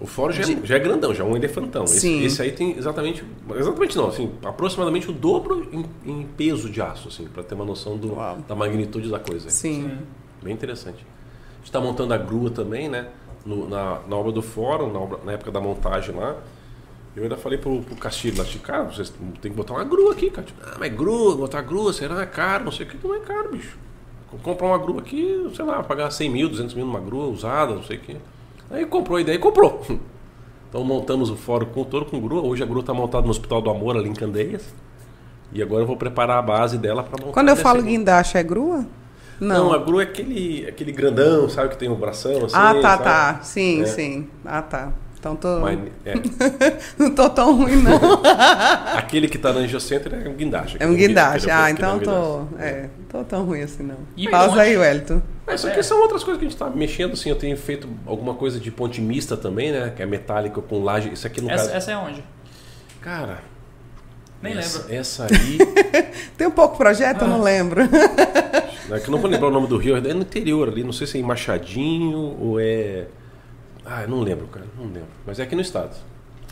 O fórum já, é- De- já é grandão, já é um elefantão. Esse, Sim. esse aí tem exatamente. Exatamente não, assim, aproximadamente o dobro em, em peso de aço, assim, para ter uma noção do, Uau. da magnitude da coisa. Sim. Sim. Bem interessante. A gente está montando a grua também, né? No- na, na obra do fórum, na, obra- na época da montagem lá. Eu ainda falei pro, pro Castilho lá, tipo, cara, vocês tem que botar uma grua aqui, cara. Tipo, ah, mas grua, botar grua, será? É caro, não sei o que. Não é caro, bicho. Comprar uma grua aqui, sei lá, pagar 100 mil, 200 mil numa grua usada, não sei o que. Aí comprou a ideia e comprou. Então montamos o fórum com todo com grua. Hoje a grua está montada no Hospital do Amor, ali em Candeias. E agora eu vou preparar a base dela para montar. Quando eu falo guindaste, é grua? Não, Não. a grua é aquele, aquele grandão, sabe, que tem um bração assim. ah, tá, sabe? tá. Sim, É. sim. Ah, tá. Então tô. Mas, é, Não tô tão ruim, não. aquele que tá no Angiocenter é um guindaste. É um guindaste. Ah, então é um tô. guindaste. É, tô tão ruim assim, não. E Pausa aí, Wellington. Mas isso aqui são outras coisas que a gente tá mexendo, assim. Eu tenho feito alguma coisa de ponte mista também, né? Que é metálica com laje. Isso aqui no Essa, caso. essa é onde? Cara. Nem essa, lembro. Essa aí. Tem um pouco projeto, eu não lembro. né, que eu não vou lembrar o nome do rio, é no interior ali. Não sei se é em Machadinho ou é. Ah, eu não lembro, cara. Não lembro. Mas é aqui no estado.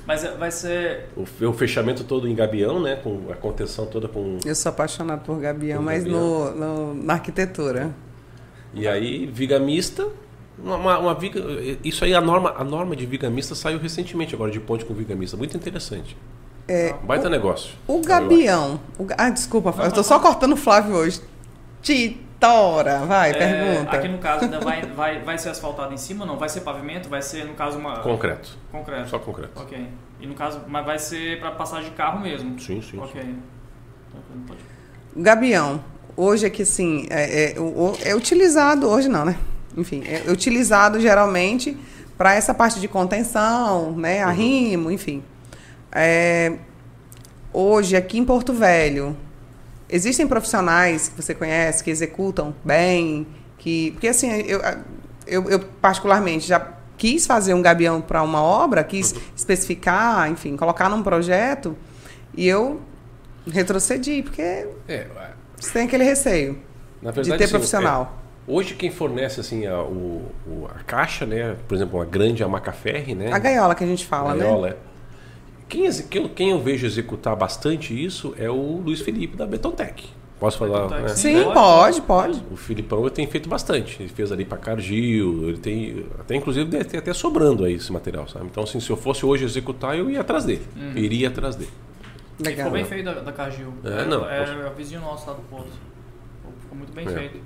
Mas é- vai ser. O, o fechamento todo em Gabião, né? Com a contenção toda com. Eu sou apaixonado por Gabião, mas Gabião. no, no- na arquitetura. E aí, viga mista. Uma, uma- uma viga, isso aí, a norma, a norma de viga mista saiu recentemente agora, de ponte com viga mista. Muito interessante. É, Baita negócio. O eu acho. Gabião. o ah, desculpa, eu tô só cortando o Flávio hoje. Titora, vai, é, pergunta. aqui no caso ainda vai, vai, vai ser asfaltado em cima ou não? Vai ser pavimento? Vai ser, no caso, uma. Concreto. Concreto. Só concreto. Ok. E no caso, mas vai ser para passagem de carro mesmo? Sim, sim. Ok. sim. O Gabião, hoje aqui sim, é, é, o- o- é utilizado, hoje não, né? Enfim, é utilizado geralmente para essa parte de contenção, né? Uhum. Arrimo, enfim. É, hoje, aqui em Porto Velho, existem profissionais que você conhece que executam bem, que. Porque assim, eu, eu, eu particularmente já quis fazer um gabião para uma obra, quis Uhum. especificar, enfim, colocar num projeto, e eu retrocedi, porque É, você tem aquele receio na de verdade, ter assim, profissional. é, hoje quem fornece assim a, o, a caixa, né? Por exemplo, uma grande Amacaferri, né? A gaiola que a gente fala, né? Gaiola, é. Quem, quem, eu- quem eu vejo executar bastante isso é o Luiz Felipe da Betontec. Posso falar? Né? Sim, Pode, pode, pode. O Filipão eu tenho feito bastante. Ele fez ali para Cargill, ele tem. Até inclusive deve ter até sobrando aí esse material, sabe? Então, assim, se eu fosse hoje executar, eu ia atrás dele. Iria atrás dele. Legal. Ficou bem feito da, da Cargill. É, não, É, posso- é o vizinho nosso lá do Porto. Ficou muito bem É. feito.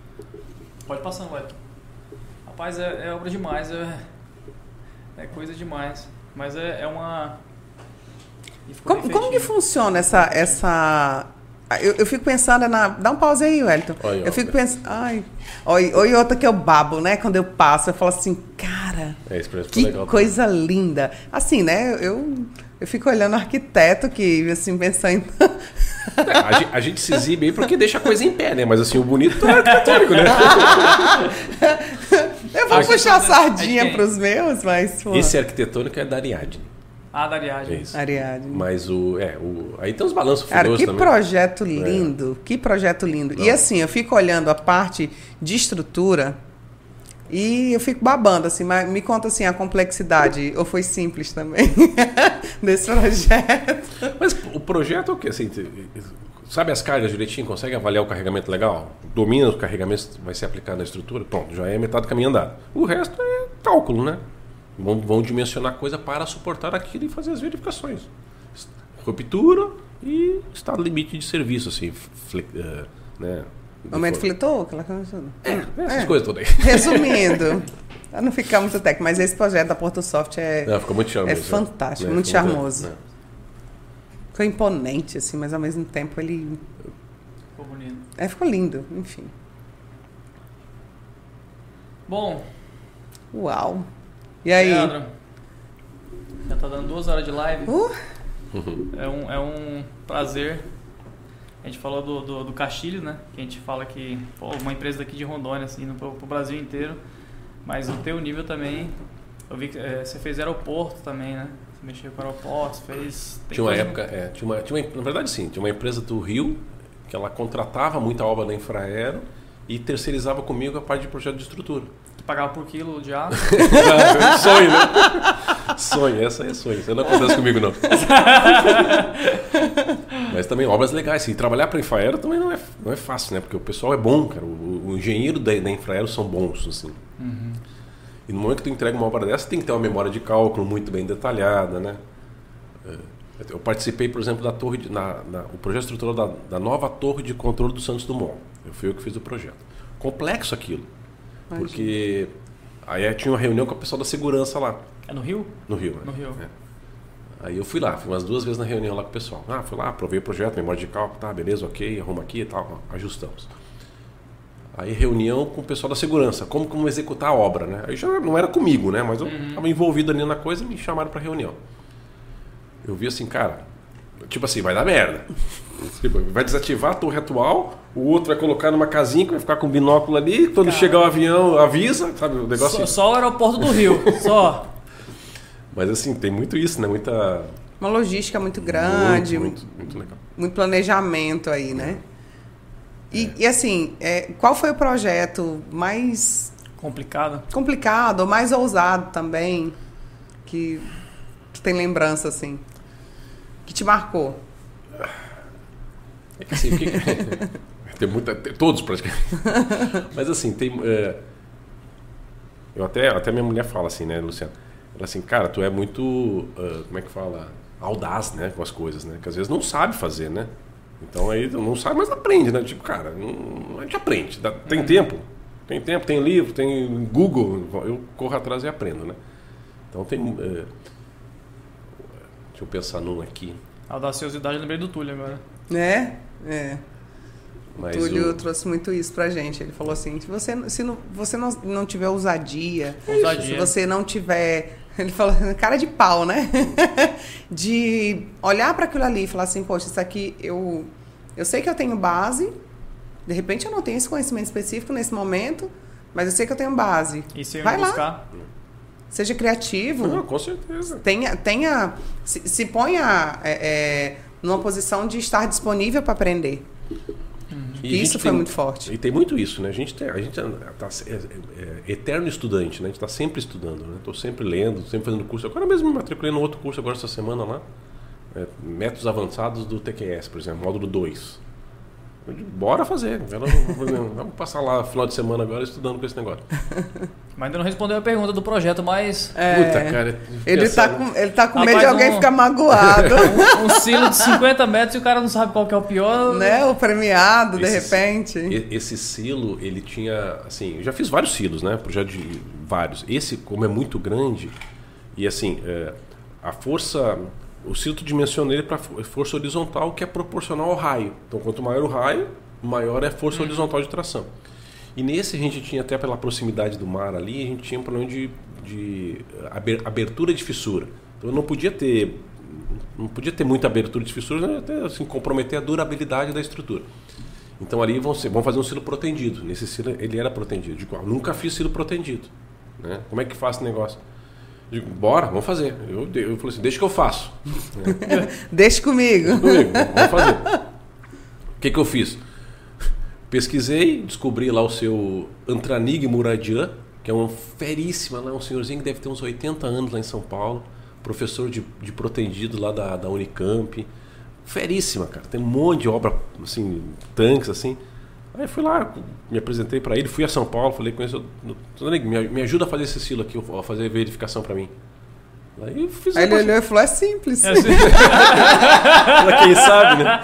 Pode passar, Wellington. Rapaz, é, é obra demais, é, é coisa demais. Mas é, é uma. Como, como que funciona essa. essa... Eu, eu fico pensando na. Dá um pause aí, Wellington. Olha, eu fico pensando. Ai. Oi, oi, outra que eu babo, né? Quando eu passo, eu falo assim, cara, É, que legal. coisa linda. Assim, né? Eu, eu fico olhando o arquiteto que, assim, pensando. É, a, gente, a gente se exibe aí porque deixa a coisa em pé, né? Mas assim, o bonito é arquitetônico, né? eu vou puxar a é- sardinha é quem? pros meus, mas. Pô, Esse arquitetônico é da Ariadne. Ah, da É Ariadne. isso. Ariadne. Mas o. É, o. Aí tem os balanços Cara, que também. projeto lindo, que projeto lindo. E Não. assim, eu fico olhando a parte de estrutura e eu fico babando, assim, mas me conta assim a complexidade, ou foi simples também, desse projeto. Mas o projeto é o quê? Assim, sabe as cargas direitinho? Consegue avaliar o carregamento legal? Domina os carregamentos que vai ser aplicado na estrutura? Pronto, já é metade do caminho andado. O resto é cálculo, né? Vão, vão dimensionar coisa para suportar aquilo e fazer as verificações. Ruptura e estado limite de serviço, assim, fle- eh, né? Momento flitou, aquela coisa. É, essas É. coisas todas aí. Resumindo, pra não ficar muito técnico, mas esse projeto da Porto Soft é, Não, ficou muito charmoso. é né? fantástico, Né, muito ficou charmoso. né? Foi imponente, assim, mas ao mesmo tempo ele. Ficou bonito. É, ficou lindo, enfim. Bom, Uau! E aí? Leandro, já tá dando duas horas de live. Uh, É um, é um prazer. A gente falou do, do, do Castilho, né? Que a gente fala que, pô, uma empresa daqui de Rondônia, assim, no, pro, pro Brasil inteiro. Mas o teu nível também. Eu vi que é, você fez aeroporto também, né? Você mexeu com aeroportos, fez. tem Tinha uma coisa- época, é, tinha uma, tinha uma, na verdade sim, tinha uma empresa do Rio que ela contratava muita obra da Infraero e terceirizava comigo a parte de projeto de estrutura. Que pagava por quilo de aço. sonho, né? Sonho, essa é sonho. Isso não acontece comigo, não. Mas também obras legais. E trabalhar para a Infraero também não é, não é fácil, né? Porque o pessoal é bom, cara. O, o engenheiro da, da Infraero são bons, assim. E no momento que tu entrega uma obra dessa, tem que ter uma memória de cálculo muito bem detalhada, né? É, Eu participei, por exemplo, da torre, de, na, na- o projeto estrutural da, da nova torre de controle do Santos Dumont. Eu fui eu que fiz o projeto. Complexo aquilo. Imagina. Porque aí tinha uma reunião com o pessoal da segurança lá, É no Rio? no Rio. né? No Rio. É. Aí eu fui lá, fui umas duas vezes na reunião lá com o pessoal. Ah, fui lá, aprovei o projeto, memória de cálculo, tá, beleza, ok, arruma aqui e tal, ajustamos. Aí reunião com o pessoal da segurança, como, como executar a obra, né? Aí já não era comigo, né? Mas eu estava envolvido ali na coisa e me chamaram para reunião. Eu vi assim, cara, tipo assim, vai dar merda. Tipo, vai desativar a torre atual, o outro vai colocar numa casinha que vai ficar com binóculo ali, quando chegar o avião, avisa, sabe? O negócio Só, só o aeroporto do Rio. Só. Mas assim, tem muito isso, né? Muita. uma logística muito grande, Muito, muito, muito legal. muito planejamento aí, né? E, e, assim, é, qual foi o projeto mais Complicado. complicado ou mais ousado também que tu tem lembrança assim? Que te marcou? É que assim, o que- tem muita. tem- todos praticamente. Mas assim, tem. é, eu até, até minha mulher fala assim, né, Luciano? Ela assim, cara, tu é muito. ah, como é que fala? Audaz, né, com as coisas, né? Que às vezes não sabe fazer, né? Então aí tu não sabe, mas aprende, né? Tipo, cara, não, a gente aprende. dá- tem tempo. Tem tempo, tem livro, tem Google. Eu corro atrás e aprendo, né? Então tem. é, deixa eu pensar num aqui. Audaciosidade, lembrei do Túlio agora. Né? É. Mas Túlio o- trouxe muito isso pra gente. Ele falou assim: se você, se não, você não, não tiver ousadia, Ousadia. se você não tiver. Ele falou, cara de pau, né? de olhar para aquilo ali e falar assim: poxa, isso aqui eu, eu sei que eu tenho base, de repente eu não tenho esse conhecimento específico nesse momento, mas eu sei que eu tenho base. E se eu Vai lá. buscar? Seja criativo. Não, com certeza. tenha, tenha se, se ponha é, é, numa posição de estar disponível para aprender. E Isso foi tem- muito forte. E tem muito isso, né? A gente tem, a gente tá, é, é, eterno estudante, né? A gente está sempre estudando, né? Estou sempre lendo, sempre fazendo curso. Agora mesmo me matriculei no outro curso agora essa semana lá. É, métodos avançados do TQS, por exemplo, módulo 2. Digo, Bora fazer. Vamos passar lá final de semana agora estudando com esse negócio. Mas ainda não respondeu a pergunta do projeto, mas. É, Puta, cara. ele, tá pensando- com, ele tá com medo de alguém um- ficar magoado, Um silo de 50 metros e o cara não sabe qual que é o pior. né? O premiado, de Esse- repente. E- Esse silo, ele tinha, assim, eu já fiz vários silos, né? Projeto de vários. Esse, como é muito grande, e assim, é, a força, o tu dimensiona ele para força horizontal, que é proporcional ao raio. Então, quanto maior o raio, maior é a força horizontal de tração. E nesse a gente tinha, até pela proximidade do mar ali, a gente tinha um problema de, de aber- abertura de fissura. Então, eu não podia ter não podia ter muita abertura de fissura, né? até assim, comprometer a durabilidade da estrutura. Então ali vão, ser, vão fazer um silo protendido. Nesse silo ele era protendido. Digo, ah, nunca fiz silo protendido. Né? Como é que faz esse negócio? Digo, bora, vamos fazer. Eu, eu falei assim, deixa que eu faço. Deixa comigo. Comigo, vamos fazer. O que, que eu fiz? Pesquisei, descobri lá o seu Antranig Muradian, que é uma feríssima, lá, um senhorzinho que deve ter uns 80 anos lá em São Paulo, professor de, de protendido lá da, da Unicamp. Feríssima, cara. Tem um monte de obra, assim, tanques, assim. Aí fui lá, me apresentei para ele, fui a São Paulo, falei com ele, me, me ajuda a fazer esse silo aqui, a fazer a verificação para mim. Aí Aí ele olhou e falou: é simples. É pra quem sabe, né?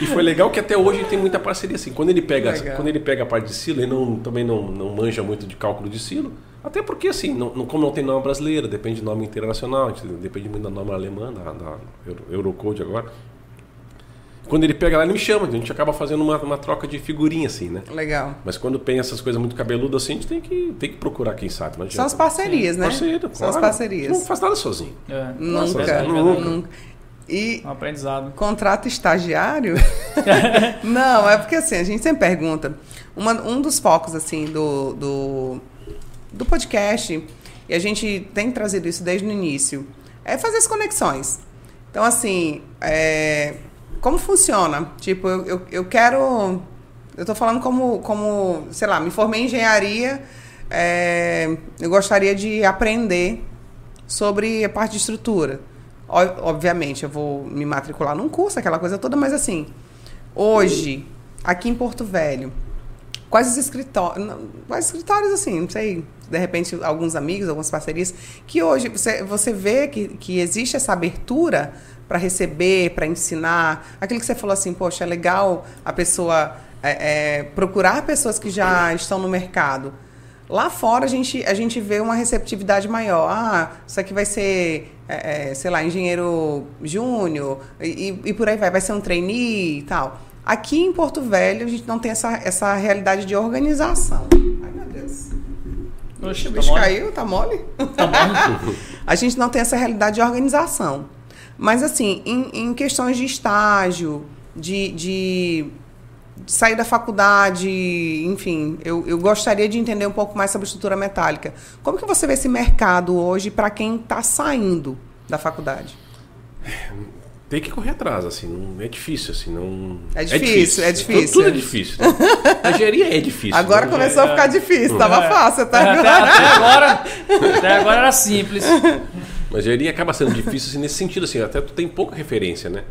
E, e foi legal que até hoje tem muita parceria assim. Quando ele pega, Legal. quando ele pega a parte de silo, ele não, também não, não manja muito de cálculo de silo. Até porque assim, não, não- como não tem norma brasileira, depende de norma internacional, depende muito da norma alemã, da, da Euro- Eurocode agora. Quando ele pega lá, ele me chama, a gente acaba fazendo uma, uma troca de figurinha assim, né? Legal. Mas quando tem essas coisas muito cabeludas assim, a gente tem que, tem que procurar quem sabe. Não São as adianta. parcerias, né? Parceiro, São claro. as parcerias. Não faz nada sozinho. É. Nunca, verdade, nunca. nunca. E Um aprendizado. contrato estagiário? Não, é porque assim, a gente sempre pergunta. Uma- um dos focos, assim, do, do, do podcast, e a gente tem trazido isso desde o início, é fazer as conexões. Então, assim, é, como funciona? Tipo, eu, eu, eu quero. Eu tô falando como, como, sei lá, me formei em engenharia, é, eu gostaria de aprender sobre a parte de estrutura. Obviamente, eu vou me matricular num curso, aquela coisa toda, mas assim, hoje, aqui em Porto Velho, quais os escritórios, quais escritórios assim, não sei, de repente alguns amigos, algumas parcerias, que hoje você, você vê que, que existe essa abertura para receber, para ensinar, aquilo que você falou assim, poxa, é legal a pessoa é, é, procurar pessoas que já estão no mercado. Lá fora a gente, a gente vê uma receptividade maior. Ah, isso aqui vai ser, é, é, sei lá, engenheiro júnior e, e por aí vai, vai ser um trainee e tal. Aqui em Porto Velho a gente não tem essa, essa realidade de organização. Ai, meu Deus. Oxe, O tá bicho mole? caiu, tá mole? a gente não tem essa realidade de organização. Mas, assim, em, em questões de estágio, de, de sair da faculdade, enfim, eu, eu gostaria de entender um pouco mais sobre estrutura metálica. Como que você vê esse mercado hoje para quem está saindo da faculdade? Tem que correr atrás, assim, não é difícil, assim, não. É difícil, é difícil. Tudo, tudo é difícil. Né? A engenharia é difícil. Agora né? começou a ficar difícil, tava É. fácil até Até, agora. até agora, até agora era simples. Mas a engenharia acaba sendo difícil assim, nesse sentido, assim, até tu tem pouca referência, né?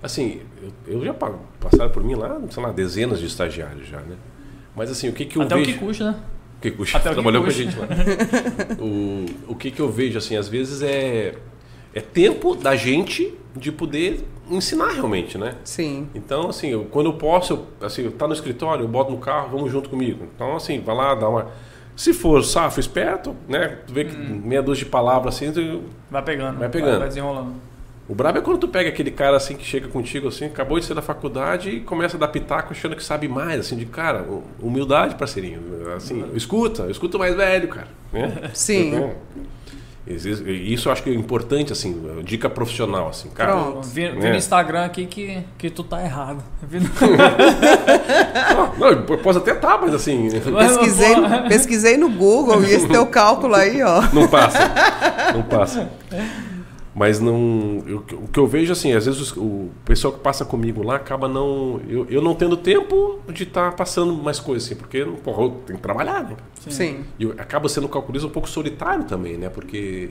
Assim, eu, eu já pa- passaram por mim lá, sei lá, dezenas de estagiários já, né? Mas assim, o que que eu Até o vejo... que custa, né? O que custa? Até o que Trabalhou com a custa. gente lá. o, o que que eu vejo, assim, às vezes é, é tempo da gente de poder ensinar realmente, né? Sim. Então, assim, eu- quando eu posso, eu, assim, tá no escritório, eu boto no carro, vamos junto comigo. Então, assim, vai lá, dá uma... Se for safo, esperto, né? Tu vê que meia dúzia de palavras assim, tu- Vai pegando. Vai pegando. Vai desenrolando. o brabo é quando tu pega aquele cara assim que chega contigo assim, acabou de sair da faculdade e começa a dar pitaco achando que sabe mais, assim, de cara, hu- humildade, parceirinho. Assim, escuta, escuta o mais velho, cara. né? Sim. Então, Isso eu acho que é importante, assim, dica profissional, assim, cara. Pronto. Vi, vi É. no Instagram aqui que, que tu tá errado. Não, não, eu posso até estar, mas assim, Pesquisei, pesquisei no Google e esse teu cálculo aí, ó. não passa. Não passa. Mas não. eu- o que eu vejo assim, às vezes os- o pessoal que passa comigo lá acaba não. Eu, eu não tendo tempo de estar passando mais coisas, assim, porque porra, eu tenho que trabalhar, né? Sim. E eu acabo sendo calculista um pouco solitário também, né? Porque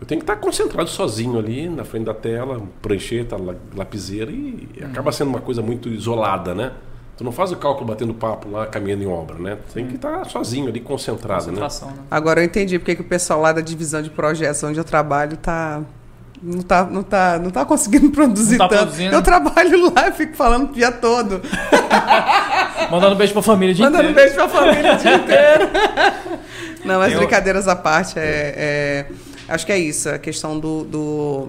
eu tenho que estar concentrado sozinho ali na frente da tela, prancheta, lapiseira e uhum. acaba sendo uma coisa muito isolada, né? Tu não faz o cálculo batendo papo lá, caminhando em obra, né? Tu tem que estar sozinho ali, concentrado, né? né? Agora eu entendi porque que o pessoal lá da divisão de projetos onde eu trabalho tá não tá, não tá, não tá conseguindo produzir tá tanto. Produzindo. Eu trabalho lá e fico falando o dia todo. Mandando beijo pra família o dia Mandando inteiro. beijo pra família o dia inteiro. Não, mas Eu... brincadeiras à parte, é, é, acho que é isso, a questão do, do,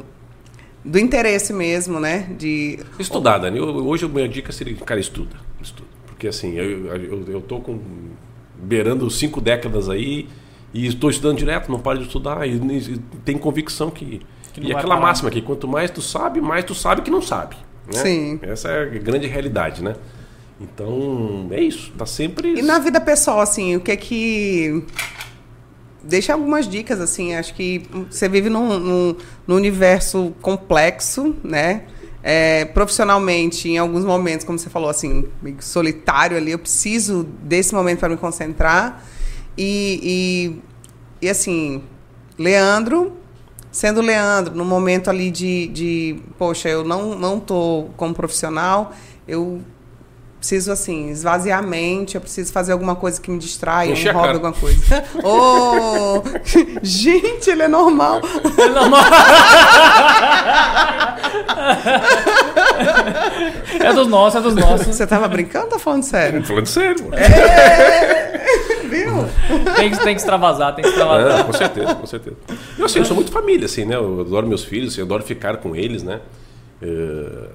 do interesse mesmo, né? De... Estudar, Dani. Hoje a minha dica seria, cara, estuda. estuda. Porque assim, eu, eu, eu tô com, beirando cinco décadas aí e estou estudando direto, não paro de estudar e, e tenho convicção que e aquela parar. máxima que quanto mais tu sabe, mais tu sabe que não sabe. Né? Sim. Essa é a grande realidade, né? Então, é isso. Tá sempre. E na vida pessoal, assim, o que é que. Deixa algumas dicas, assim. Acho que você vive num, num, num universo complexo, né? É, profissionalmente, em alguns momentos, como você falou, assim, solitário ali, eu preciso desse momento para me concentrar. E, e, e, assim, Leandro sendo Leandro, no momento ali de, de poxa, eu não, não tô como profissional, eu preciso, assim, esvaziar a mente, eu preciso fazer alguma coisa que me distraia, um hobby, alguma coisa. oh! Gente, ele é normal. Ele é normal. é dos nossos, é dos nossos. Você tava brincando ou tá falando sério? Tô falando sério. É, viu? Tem que, tem que extravasar, tem que extravasar. É, com certeza, com certeza. Eu, assim, eu sou muito família, assim, né? Eu adoro meus filhos, eu adoro ficar com eles, né? É...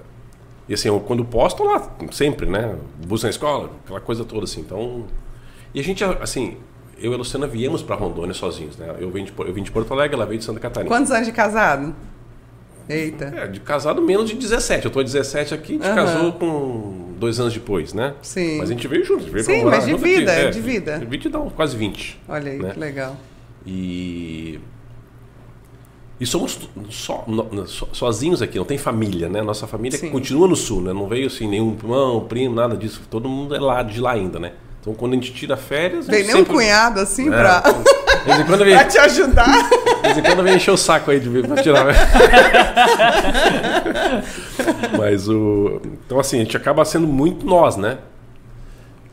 E assim, eu, quando posso, tô lá, sempre, né? Bus na escola, aquela coisa toda, assim. Então. E a gente, assim, eu e a Luciana viemos para Rondônia sozinhos, né? Eu vim, de, eu vim de Porto Alegre, ela veio de Santa Catarina. Quantos anos de casado? Eita. É, de casado menos de 17. Eu tô 17 aqui, a gente uhum. casou com dois anos depois, né? Sim. Mas a gente veio juntos. Veio Sim, mas de vida, aqui. é, de vida. De vida quase 20. Olha aí, né? que legal. E... E somos so, so, sozinhos aqui, não tem família, né? Nossa família Sim. continua no sul, né? Não veio assim nenhum irmão, primo, nada disso. Todo mundo é lá, de lá ainda, né? Então quando a gente tira férias. Tem nem sempre... um cunhado assim é, pra. Então, quando vem... pra te ajudar. De vez em quando vem encher o saco aí de vir pra tirar. Mas o. Então assim, a gente acaba sendo muito nós, né?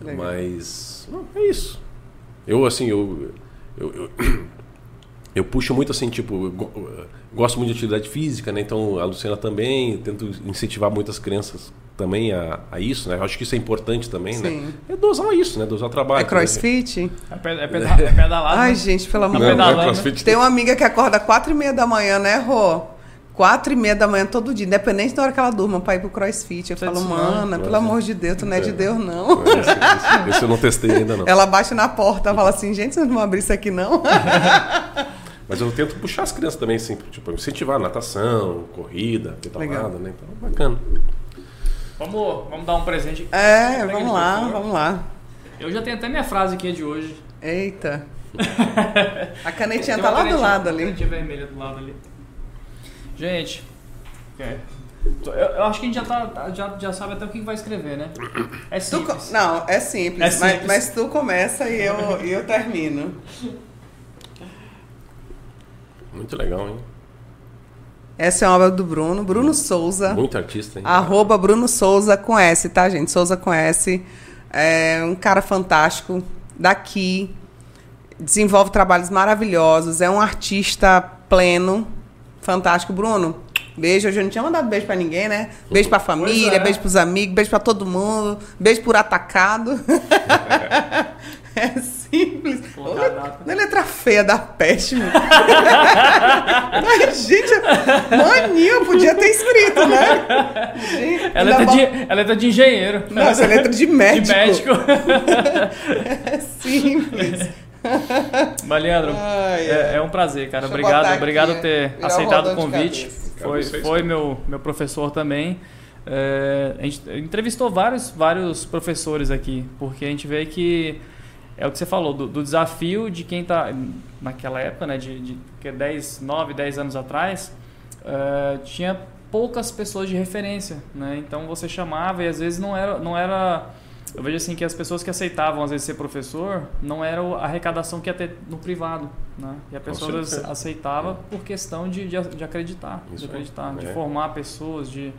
Legal. Mas. É isso. Eu assim, eu, eu, eu eu puxo muito assim, tipo, gosto muito de atividade física, né? Então a Luciana também, tento incentivar muitas crianças também a, a isso, né? Eu acho que isso é importante também, né? Sim. né? É dosar isso, né? Dosar trabalho. É crossfit? Né? É, é, pedal, é pedalado. Ai, gente, pelo amor de Deus. Né? Tem uma amiga que acorda quatro e meia da manhã, né, Rô? Quatro e meia da manhã todo dia, independente da hora que ela durma, pra ir pro crossfit. Eu falo, mana, pelo amor de Deus, tu não é, de Deus, não. Esse, esse, esse, eu não testei ainda, não. Ela bate na porta, fala assim, gente, vocês não vão abrir isso aqui, não? Mas eu tento puxar as crianças também, assim, tipo, incentivar natação, corrida, pedalada, né? Então, bacana. Vamos, vamos dar um presente. É, vamos lá, vamos lá. Eu já tenho até minha frase aqui de hoje. Eita. A canetinha tá lá do lado ali. A canetinha vermelha do lado ali. Gente, é. Eu, eu, acho que a gente já, tá, já, já sabe até o que vai escrever, né? É simples. Tu, não, é simples, é simples. Mas, mas, tu começa e eu, e eu termino. Muito legal, hein? Essa é uma obra do Bruno, Bruno Souza. Muito artista, hein? Arroba Bruno Souza com S, tá, gente? Souza com S. É um cara fantástico daqui. Desenvolve trabalhos maravilhosos. É um artista pleno. Fantástico. Bruno, beijo. Hoje eu não tinha mandado beijo para ninguém, né? Beijo pra família, é. beijo pros amigos, beijo para todo mundo. Beijo por atacado. É simples. Olha, não é letra feia da peste, meu. Mas, gente, maninho, podia ter escrito, né? Gente, é, letra de, é letra de engenheiro. Não, essa é letra de médico. De médico. É simples. Mas, Leandro, ai, é, é, um prazer, cara. Deixa obrigado, obrigado por ter aceitado o convite. Foi, foi meu, meu professor também. É, a gente entrevistou vários, vários professores aqui, porque a gente vê que é o que você falou, do, do desafio de quem está naquela época, né, de, de que 10, 9, 10 anos atrás, uh, tinha poucas pessoas de referência, né? Então você chamava e às vezes não era, não era eu vejo assim que as pessoas que aceitavam às vezes ser professor não era a arrecadação que ia ter no privado, né? E a pessoa aceitava por questão de, de, de acreditar, Isso de acreditar, é. de formar pessoas, de,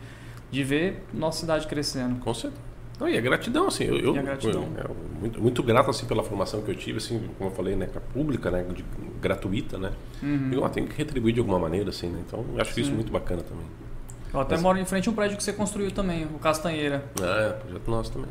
de ver nossa cidade crescendo. Com certeza. Não, e a gratidão, assim, eu, eu, gratidão. eu, eu muito, muito grato assim pela formação que eu tive, assim, como eu falei, né, pública, né, de, gratuita, né. Uhum. Eu tenho que retribuir de alguma maneira, assim, né. Então, acho Sim. isso muito bacana também. Eu até Mas, moro em frente a um prédio que você construiu também, o Castanheira. É, projeto nosso também.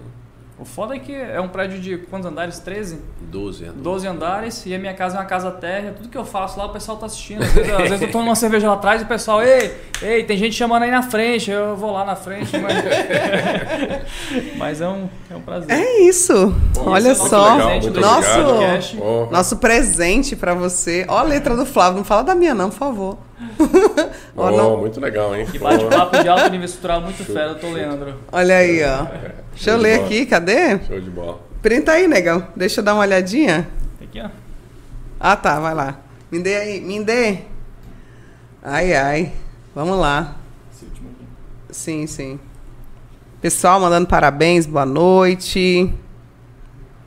O foda é que é um prédio de quantos andares? 13? 12 andares. 12 andares e a minha casa é uma casa térrea. Tudo que eu faço lá o pessoal tá assistindo. Às vezes, às vezes eu tô numa cerveja lá atrás e o pessoal, ei, ei, tem gente chamando aí na frente. Eu vou lá na frente. Mas, mas é, um, é um prazer. É isso. Bom, Olha isso é só. Legal, nosso, nosso presente para você. Ó a letra do Flávio. Não fala da minha, não, por favor. Oh, não... Muito legal, hein? Que bate-papo de alto nível estrutural muito fera, tô Leandro. Olha aí, ó. Deixa eu ler aqui, cadê? Show de bola. Printa aí, negão. Deixa eu dar uma olhadinha. Aqui, ó. Ah, tá, vai lá. Me dê aí, me dê. Ai, ai. Vamos lá. Sim, sim. Pessoal mandando parabéns, boa noite.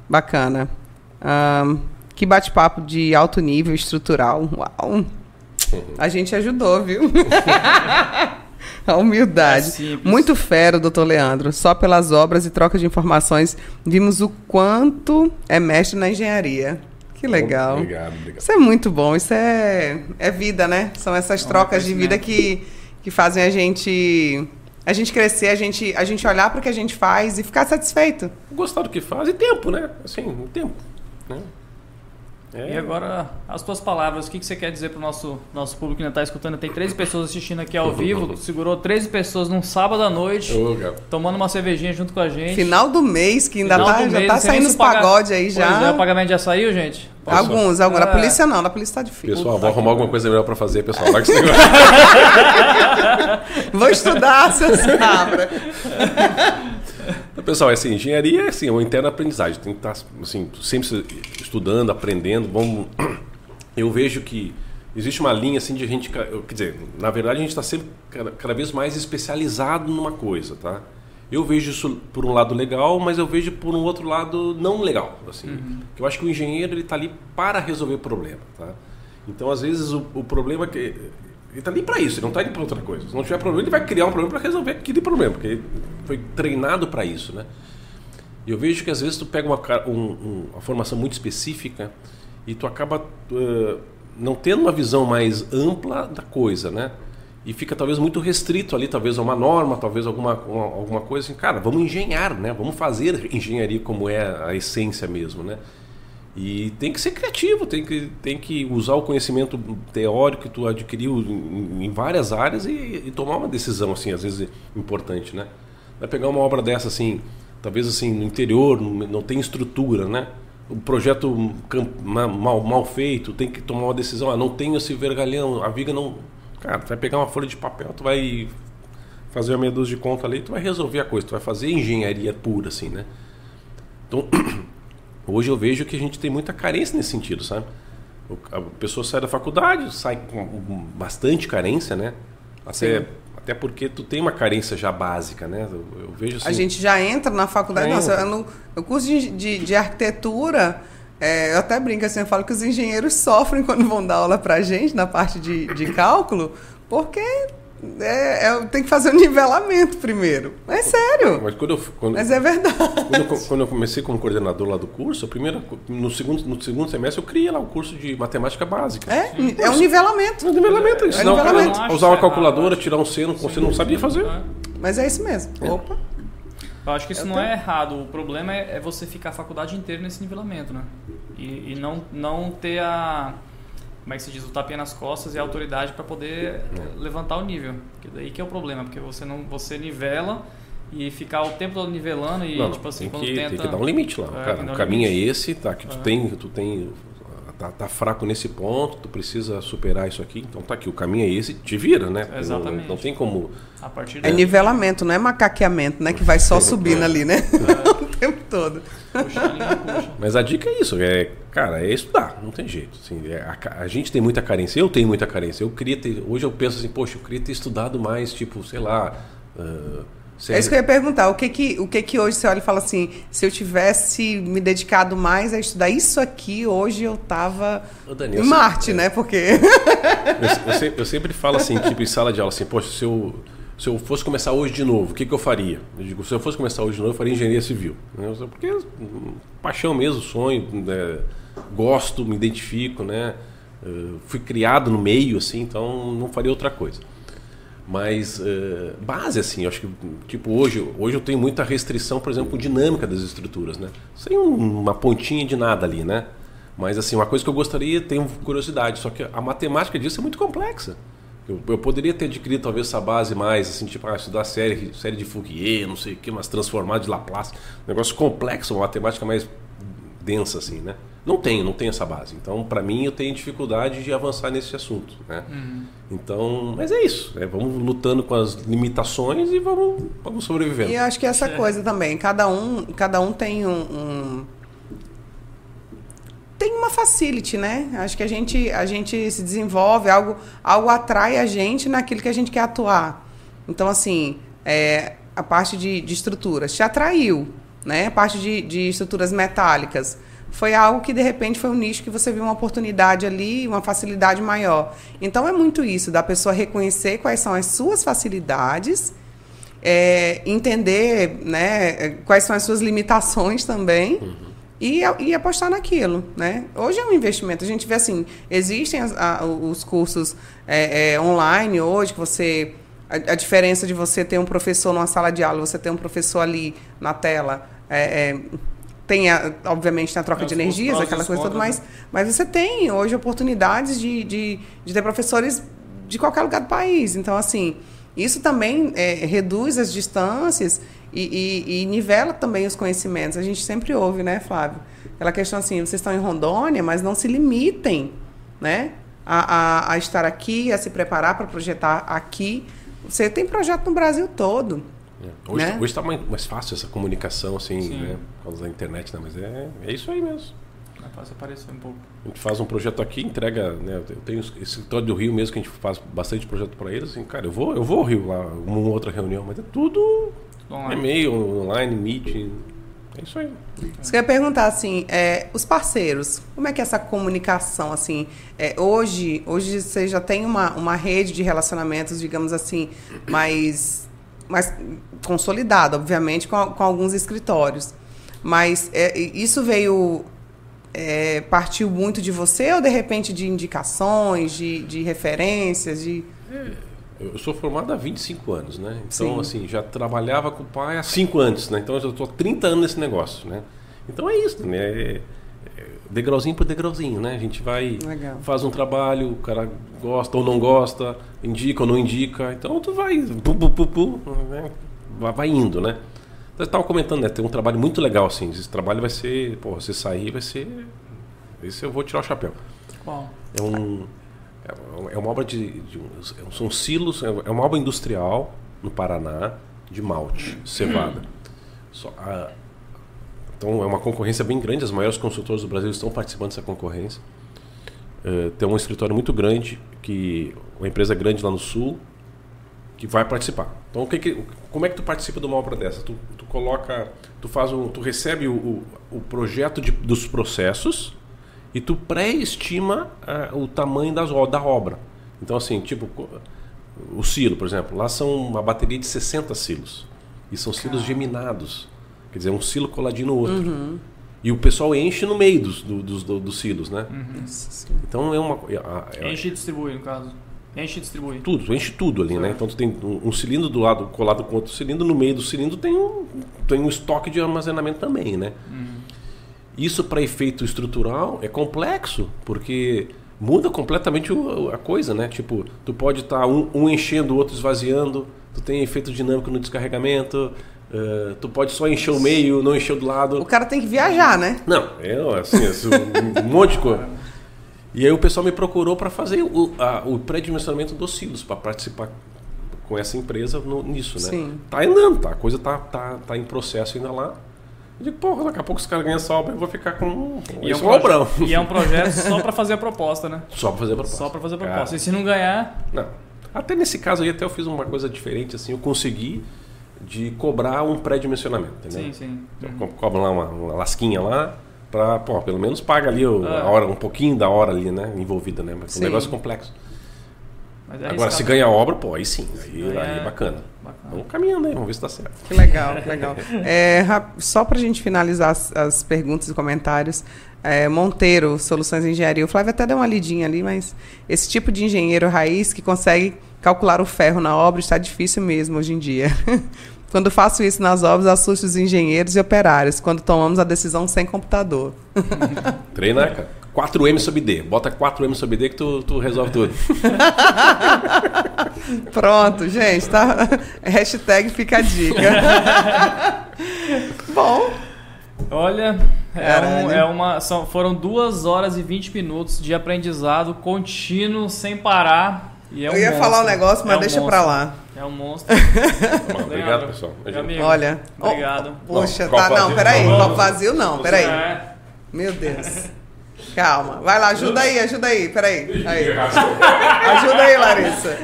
Bacana. Um, que bate-papo de alto nível estrutural. Uau! A gente ajudou, viu? A humildade. É Muito fero, doutor Leandro. Só pelas obras e trocas de informações vimos o quanto é mestre na engenharia. Que legal. Obrigado, obrigado. Isso é muito bom. Isso é, é vida, né? São essas trocas de vida que, que fazem a gente a gente crescer, a gente, a gente olhar para o que a gente faz e ficar satisfeito. Gostar do que faz e tempo, né? Assim, tempo. Né? É. E agora, as tuas palavras, o que, que você quer dizer para o nosso, nosso público que ainda está escutando? Tem 13 pessoas assistindo aqui ao vivo, segurou 13 pessoas num sábado à noite, tomando uma cervejinha junto com a gente. Final do mês, que ainda tá, mês, já tá saindo os pagodes aí já. Pois é, o pagamento já saiu, gente? Posso? Alguns, alguns. É. A polícia não, a polícia tá difícil. Pessoal, vou arrumar alguma coisa melhor para fazer, pessoal. Larga esse negócio. vou estudar, seu Sabra. Pessoal, é assim, engenharia é assim, é uma interna aprendizagem. Tem que estar tá, assim, sempre estudando, aprendendo. Vamos... Eu vejo que existe uma linha assim de gente. Quer dizer, na verdade a gente está sempre cada vez mais especializado numa coisa, tá? Eu vejo isso por um lado legal, mas eu vejo por um outro lado não legal. Assim, uhum. Eu acho que o engenheiro ele está ali para resolver problema, tá? Então às vezes o, o problema é que ele está ali para isso, ele não está ali para outra coisa. Se não tiver problema, ele vai criar um problema para resolver aquele problema, porque ele foi treinado para isso, né? E eu vejo que às vezes tu pega uma, um, uma formação muito específica e tu acaba uh, não tendo uma visão mais ampla da coisa, né? E fica talvez muito restrito ali, talvez a uma norma, talvez alguma, uma, alguma coisa assim. Cara, vamos engenhar, né? Vamos fazer engenharia como é a essência mesmo, né? E tem que ser criativo, tem que, tem que usar o conhecimento teórico que tu adquiriu em, em várias áreas e, e, tomar uma decisão, assim, às vezes importante, né? Vai pegar uma obra dessa, assim, talvez assim, no interior, não, tem estrutura, né? O projeto mal, mal feito, tem que tomar uma decisão, ah, não tem esse vergalhão, a viga não... Cara, tu vai pegar uma folha de papel, tu vai fazer uma dúzia de conta ali, tu vai resolver a coisa, tu vai fazer engenharia pura, assim, né? Então... Hoje eu vejo que a gente tem muita carência nesse sentido, sabe? A pessoa sai da faculdade, sai com bastante carência, né? Até, até porque tu tem uma carência já básica, né? Eu, eu vejo assim, A gente já entra na faculdade. Nossa, no, no curso de, de, de arquitetura, é, eu até brinco assim, eu falo que os engenheiros sofrem quando vão dar aula pra gente na parte de, de cálculo, porque é, é, tem que fazer o um nivelamento primeiro. É sério. Mas, quando eu, quando, Mas é verdade. Quando eu, quando eu, comecei como coordenador lá do curso, primeiro, no, segundo, no segundo semestre eu criei lá o um curso de matemática básica. É, é um nivelamento. É um nivelamento. É, é nivelamento. usar uma calculadora, tirar um seno, você não sabia fazer. Mas é isso mesmo. É. Opa. Eu acho que isso eu não tenho... é errado. O problema é, é, você ficar a faculdade inteira nesse nivelamento, né? E, e não, não ter a como é que se diz, o tapinha nas costas e a autoridade para poder é. levantar o nível. Que daí que é o problema, porque você não você nivela e ficar o tempo todo nivelando e não, tipo assim, tem que, tenta... tem que dar um limite lá. É, cara, o caminho é limite. é esse, tá? Que tu é. tem, tu tem tá, tá, fraco nesse ponto, tu precisa superar isso aqui. Então tá aqui, o caminho é esse, te vira, né? Exatamente. Não, não tem como. A partir é nivelamento, não é macaqueamento, né? Que vai só subindo ali, né? É. todo. Mas a dica é isso, é, cara, é estudar, não tem jeito. Assim, é, a, a, gente tem muita carência, eu tenho muita carência. Eu queria ter, hoje eu penso assim, poxa, eu queria ter estudado mais, tipo, sei lá. Uh, É isso que eu ia perguntar. O que que, o que que hoje você olha e fala assim, se eu tivesse me dedicado mais a estudar isso aqui, hoje eu tava Ô, Daniel, em Marte, você- né? Porque... Eu, eu sempre, eu sempre falo assim, tipo, em sala de aula, assim, poxa, se eu, se eu fosse começar hoje de novo, o que, que eu faria? Eu digo, se eu fosse começar hoje de novo, eu faria engenharia civil. né? Porque hum, paixão mesmo, sonho, né? gosto, me identifico, né? Eh, fui criado no meio, assim, então não faria outra coisa. Mas eh, base, assim, eu acho que, tipo, hoje, hoje eu tenho muita restrição, por exemplo, dinâmica das estruturas, né? Sem um- uma pontinha de nada ali, né? Mas, assim, uma coisa que eu gostaria, tenho curiosidade, só que a matemática disso é muito complexa. Eu, eu poderia ter adquirido, talvez, essa base mais, assim, tipo, ah, estudar série, série de Fourier, não sei o que, mas transformado de Laplace. Um negócio complexo, uma matemática mais densa, assim, né? Não tenho, não tenho essa base. Então, para mim, eu tenho dificuldade de avançar nesse assunto, né? Então, mas é isso. né? Vamos lutando com as limitações e vamos, vamos sobrevivendo. E eu acho que essa coisa também, cada um, cada um tem um, um- tem uma facility, né? Acho que a gente a gente se desenvolve, algo algo atrai a gente naquilo que a gente quer atuar. Então assim, é, a parte de, de estruturas te atraiu, né? A parte de, de estruturas metálicas foi algo que de repente foi um nicho que você viu uma oportunidade ali, uma facilidade maior. Então é muito isso da pessoa reconhecer quais são as suas facilidades é, entender né, quais são as suas limitações também e, e apostar naquilo. Né? Hoje é um investimento. A gente vê assim, existem as- a- os cursos é, é, online hoje, que você. A, a diferença de você ter um professor numa sala de aula, você ter um professor ali na tela. é, é, tem, a- obviamente, tem a troca É, de energias, aquela coisa toda, mas, mas você tem hoje oportunidades de, de, de ter professores de qualquer lugar do país. Então, assim, isso também é, reduz as distâncias e, e- e nivela também os conhecimentos. A gente sempre ouve, né, Flávio? Aquela questão assim, vocês estão em Rondônia, mas não se limitem, né? A, a, a estar aqui, a se preparar para projetar aqui. Você tem projeto no Brasil todo. É. Hoje, né? hoje tá mais, mais fácil essa comunicação, assim, Sim. né? Por causa da internet, né? Mas é, é isso aí mesmo. É fácil aparecer um pouco. A gente faz um projeto aqui, entrega, né? Eu tenho esse escritório do Rio mesmo que a gente faz bastante projeto para eles. Assim, cara, eu vou, eu vou ao Rio lá, uma outra reunião, mas é tudo Tudo online. e-mail, online, meeting. É isso aí. Você quer perguntar assim, é, os parceiros, como é que é essa comunicação assim? é, hoje, hoje você já tem uma, uma rede de relacionamentos, digamos assim, mais, mais consolidada, obviamente, com, com alguns escritórios. Mas é, isso veio é, partiu muito de você ou de repente de indicações, de, de referências, de Eu sou formado há 25 anos, né? Então, Sim. assim, já trabalhava com o pai há 5 anos, né? Então, eu já estou há 30 anos nesse negócio, né? Então, é isso, né? É- é degrauzinho por degrauzinho, né? A gente vai, Legal. faz um trabalho, o cara gosta ou não gosta, indica ou não indica. Então, tu vai, pu, pu, pu, pu, né? vai, vai indo, né? Eu estava comentando, né? Tem um trabalho muito legal, assim. Esse trabalho vai ser, pô, você sair vai ser... Esse eu vou tirar o chapéu. Qual? É um é uma obra de, de um- são silos, é uma obra industrial no Paraná de malte, cevada. Só, a- então é uma concorrência bem grande, as maiores consultoras do Brasil estão participando dessa concorrência. Eh, tem um escritório muito grande que uma empresa grande lá no sul que vai participar. Então, o que que- como é que tu participa de uma obra dessa? Tu, tu coloca, tu faz um, tu recebe o, o, o projeto de, dos processos e tu pré-estima ah, o tamanho das, da obra. Então, assim, tipo, o silo, por exemplo, lá são uma bateria de 60 silos. E são silos geminados. Quer dizer, um silo coladinho no outro. E o pessoal enche no meio dos, do- dos, do- dos silos, né? Então é uma. é- é- Enche e distribui, no caso. Enche e distribui. tudo, tu enche tudo ali, né? Então tu tem um, um cilindro do lado colado com outro cilindro, no meio do cilindro tem um, tem um estoque de armazenamento também, né? Isso para efeito estrutural é complexo, porque muda completamente o- a coisa, né? Tipo, tu pode estar um, um enchendo, o outro esvaziando, tu tem efeito dinâmico no descarregamento, eh, tu pode só encher o meio, não encher o do lado. o cara tem que viajar, né? Não, é assim, assim, um monte de coisa. E aí o pessoal me procurou para fazer o, a- o pré-dimensionamento dos silos, para participar com essa empresa no- nisso, né? Sim. Tá andando, tá? A coisa tá, tá, tá em processo ainda lá. Eu digo, porra, daqui a pouco os caras ganham essa obra, eu vou ficar com E é, um esse obrão. proje- e é um projeto só pra fazer a proposta, né? Só para fazer a proposta. Só pra fazer a proposta. Cara, E se não ganhar, não. Até nesse caso aí, até eu fiz uma coisa diferente, assim, eu consegui de cobrar um pré-dimensionamento, entendeu? Sim, sim. Então, cobra lá uma, uma lasquinha lá, pra, pô, pelo menos paga ali o- Ah. a hora, um pouquinho da hora ali, né? Envolvida, né? Mas é um negócio complexo. Mas é Agora, se ganha a obra, pô, aí sim, aí, Aí aí é bacana. Bacana. Vamos caminhando aí, vamos ver se dá certo. Que legal, que legal. É, só para a gente finalizar as, as perguntas e comentários, é, Monteiro, Soluções de Engenharia. O Flávio até deu uma lidinha ali, mas esse tipo de engenheiro raiz que consegue calcular o ferro na obra está difícil mesmo hoje em dia. Quando faço isso nas obras, assusto os engenheiros e operários, quando tomamos a decisão sem computador. Treina, cara. 4M sobre D. Bota 4M sobre D que tu, tu resolve tudo. Pronto, gente, tá? Hashtag fica a dica. Bom, Olha, é, um- é uma, são, foram duas horas e 20 minutos de aprendizado contínuo, sem parar. E é eu um ia monstro. falar um negócio, mas É um deixa monstro. pra lá. É um monstro. Bom, obrigado, pessoal. amigo, Olha. Obrigado. Oh, poxa, Bom, tá. Não, vazio, peraí. não. Copo vazio não, peraí. É, Meu Deus. Calma. Vai lá, ajuda aí, ajuda aí. Peraí. Aí. Ajuda aí, Larissa.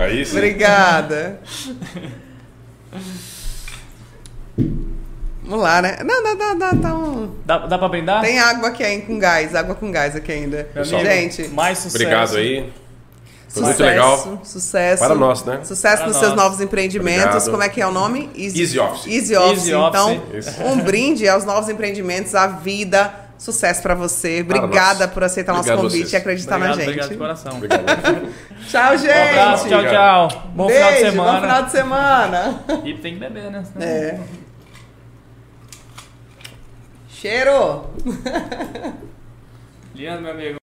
Aí sim. Obrigada. Vamos lá, né? Não, não, não, não, tá um- dá, dá pra brindar? Tem água aqui ainda com gás, água com gás aqui ainda. Amigo, Gente, mais sucesso. Obrigado aí. Foi muito sucesso, legal. Sucesso. Para nós, né? Sucesso Para nos nós. seus novos empreendimentos. Obrigado. Como é que é o nome? Easy Office. Easy Office. Easy então, Office. Um brinde aos novos empreendimentos, à vida. Sucesso para você. Obrigada por aceitar nosso Obrigado convite vocês. e acreditar Obrigado, na obrigado de gente. coração. Obrigado. Tchau, gente. Um abraço, tchau, tchau. Bom Beijo, final de semana. Bom final de semana. E tem que beber, né? Senão- É. Cheiro! Lindo, meu amigo.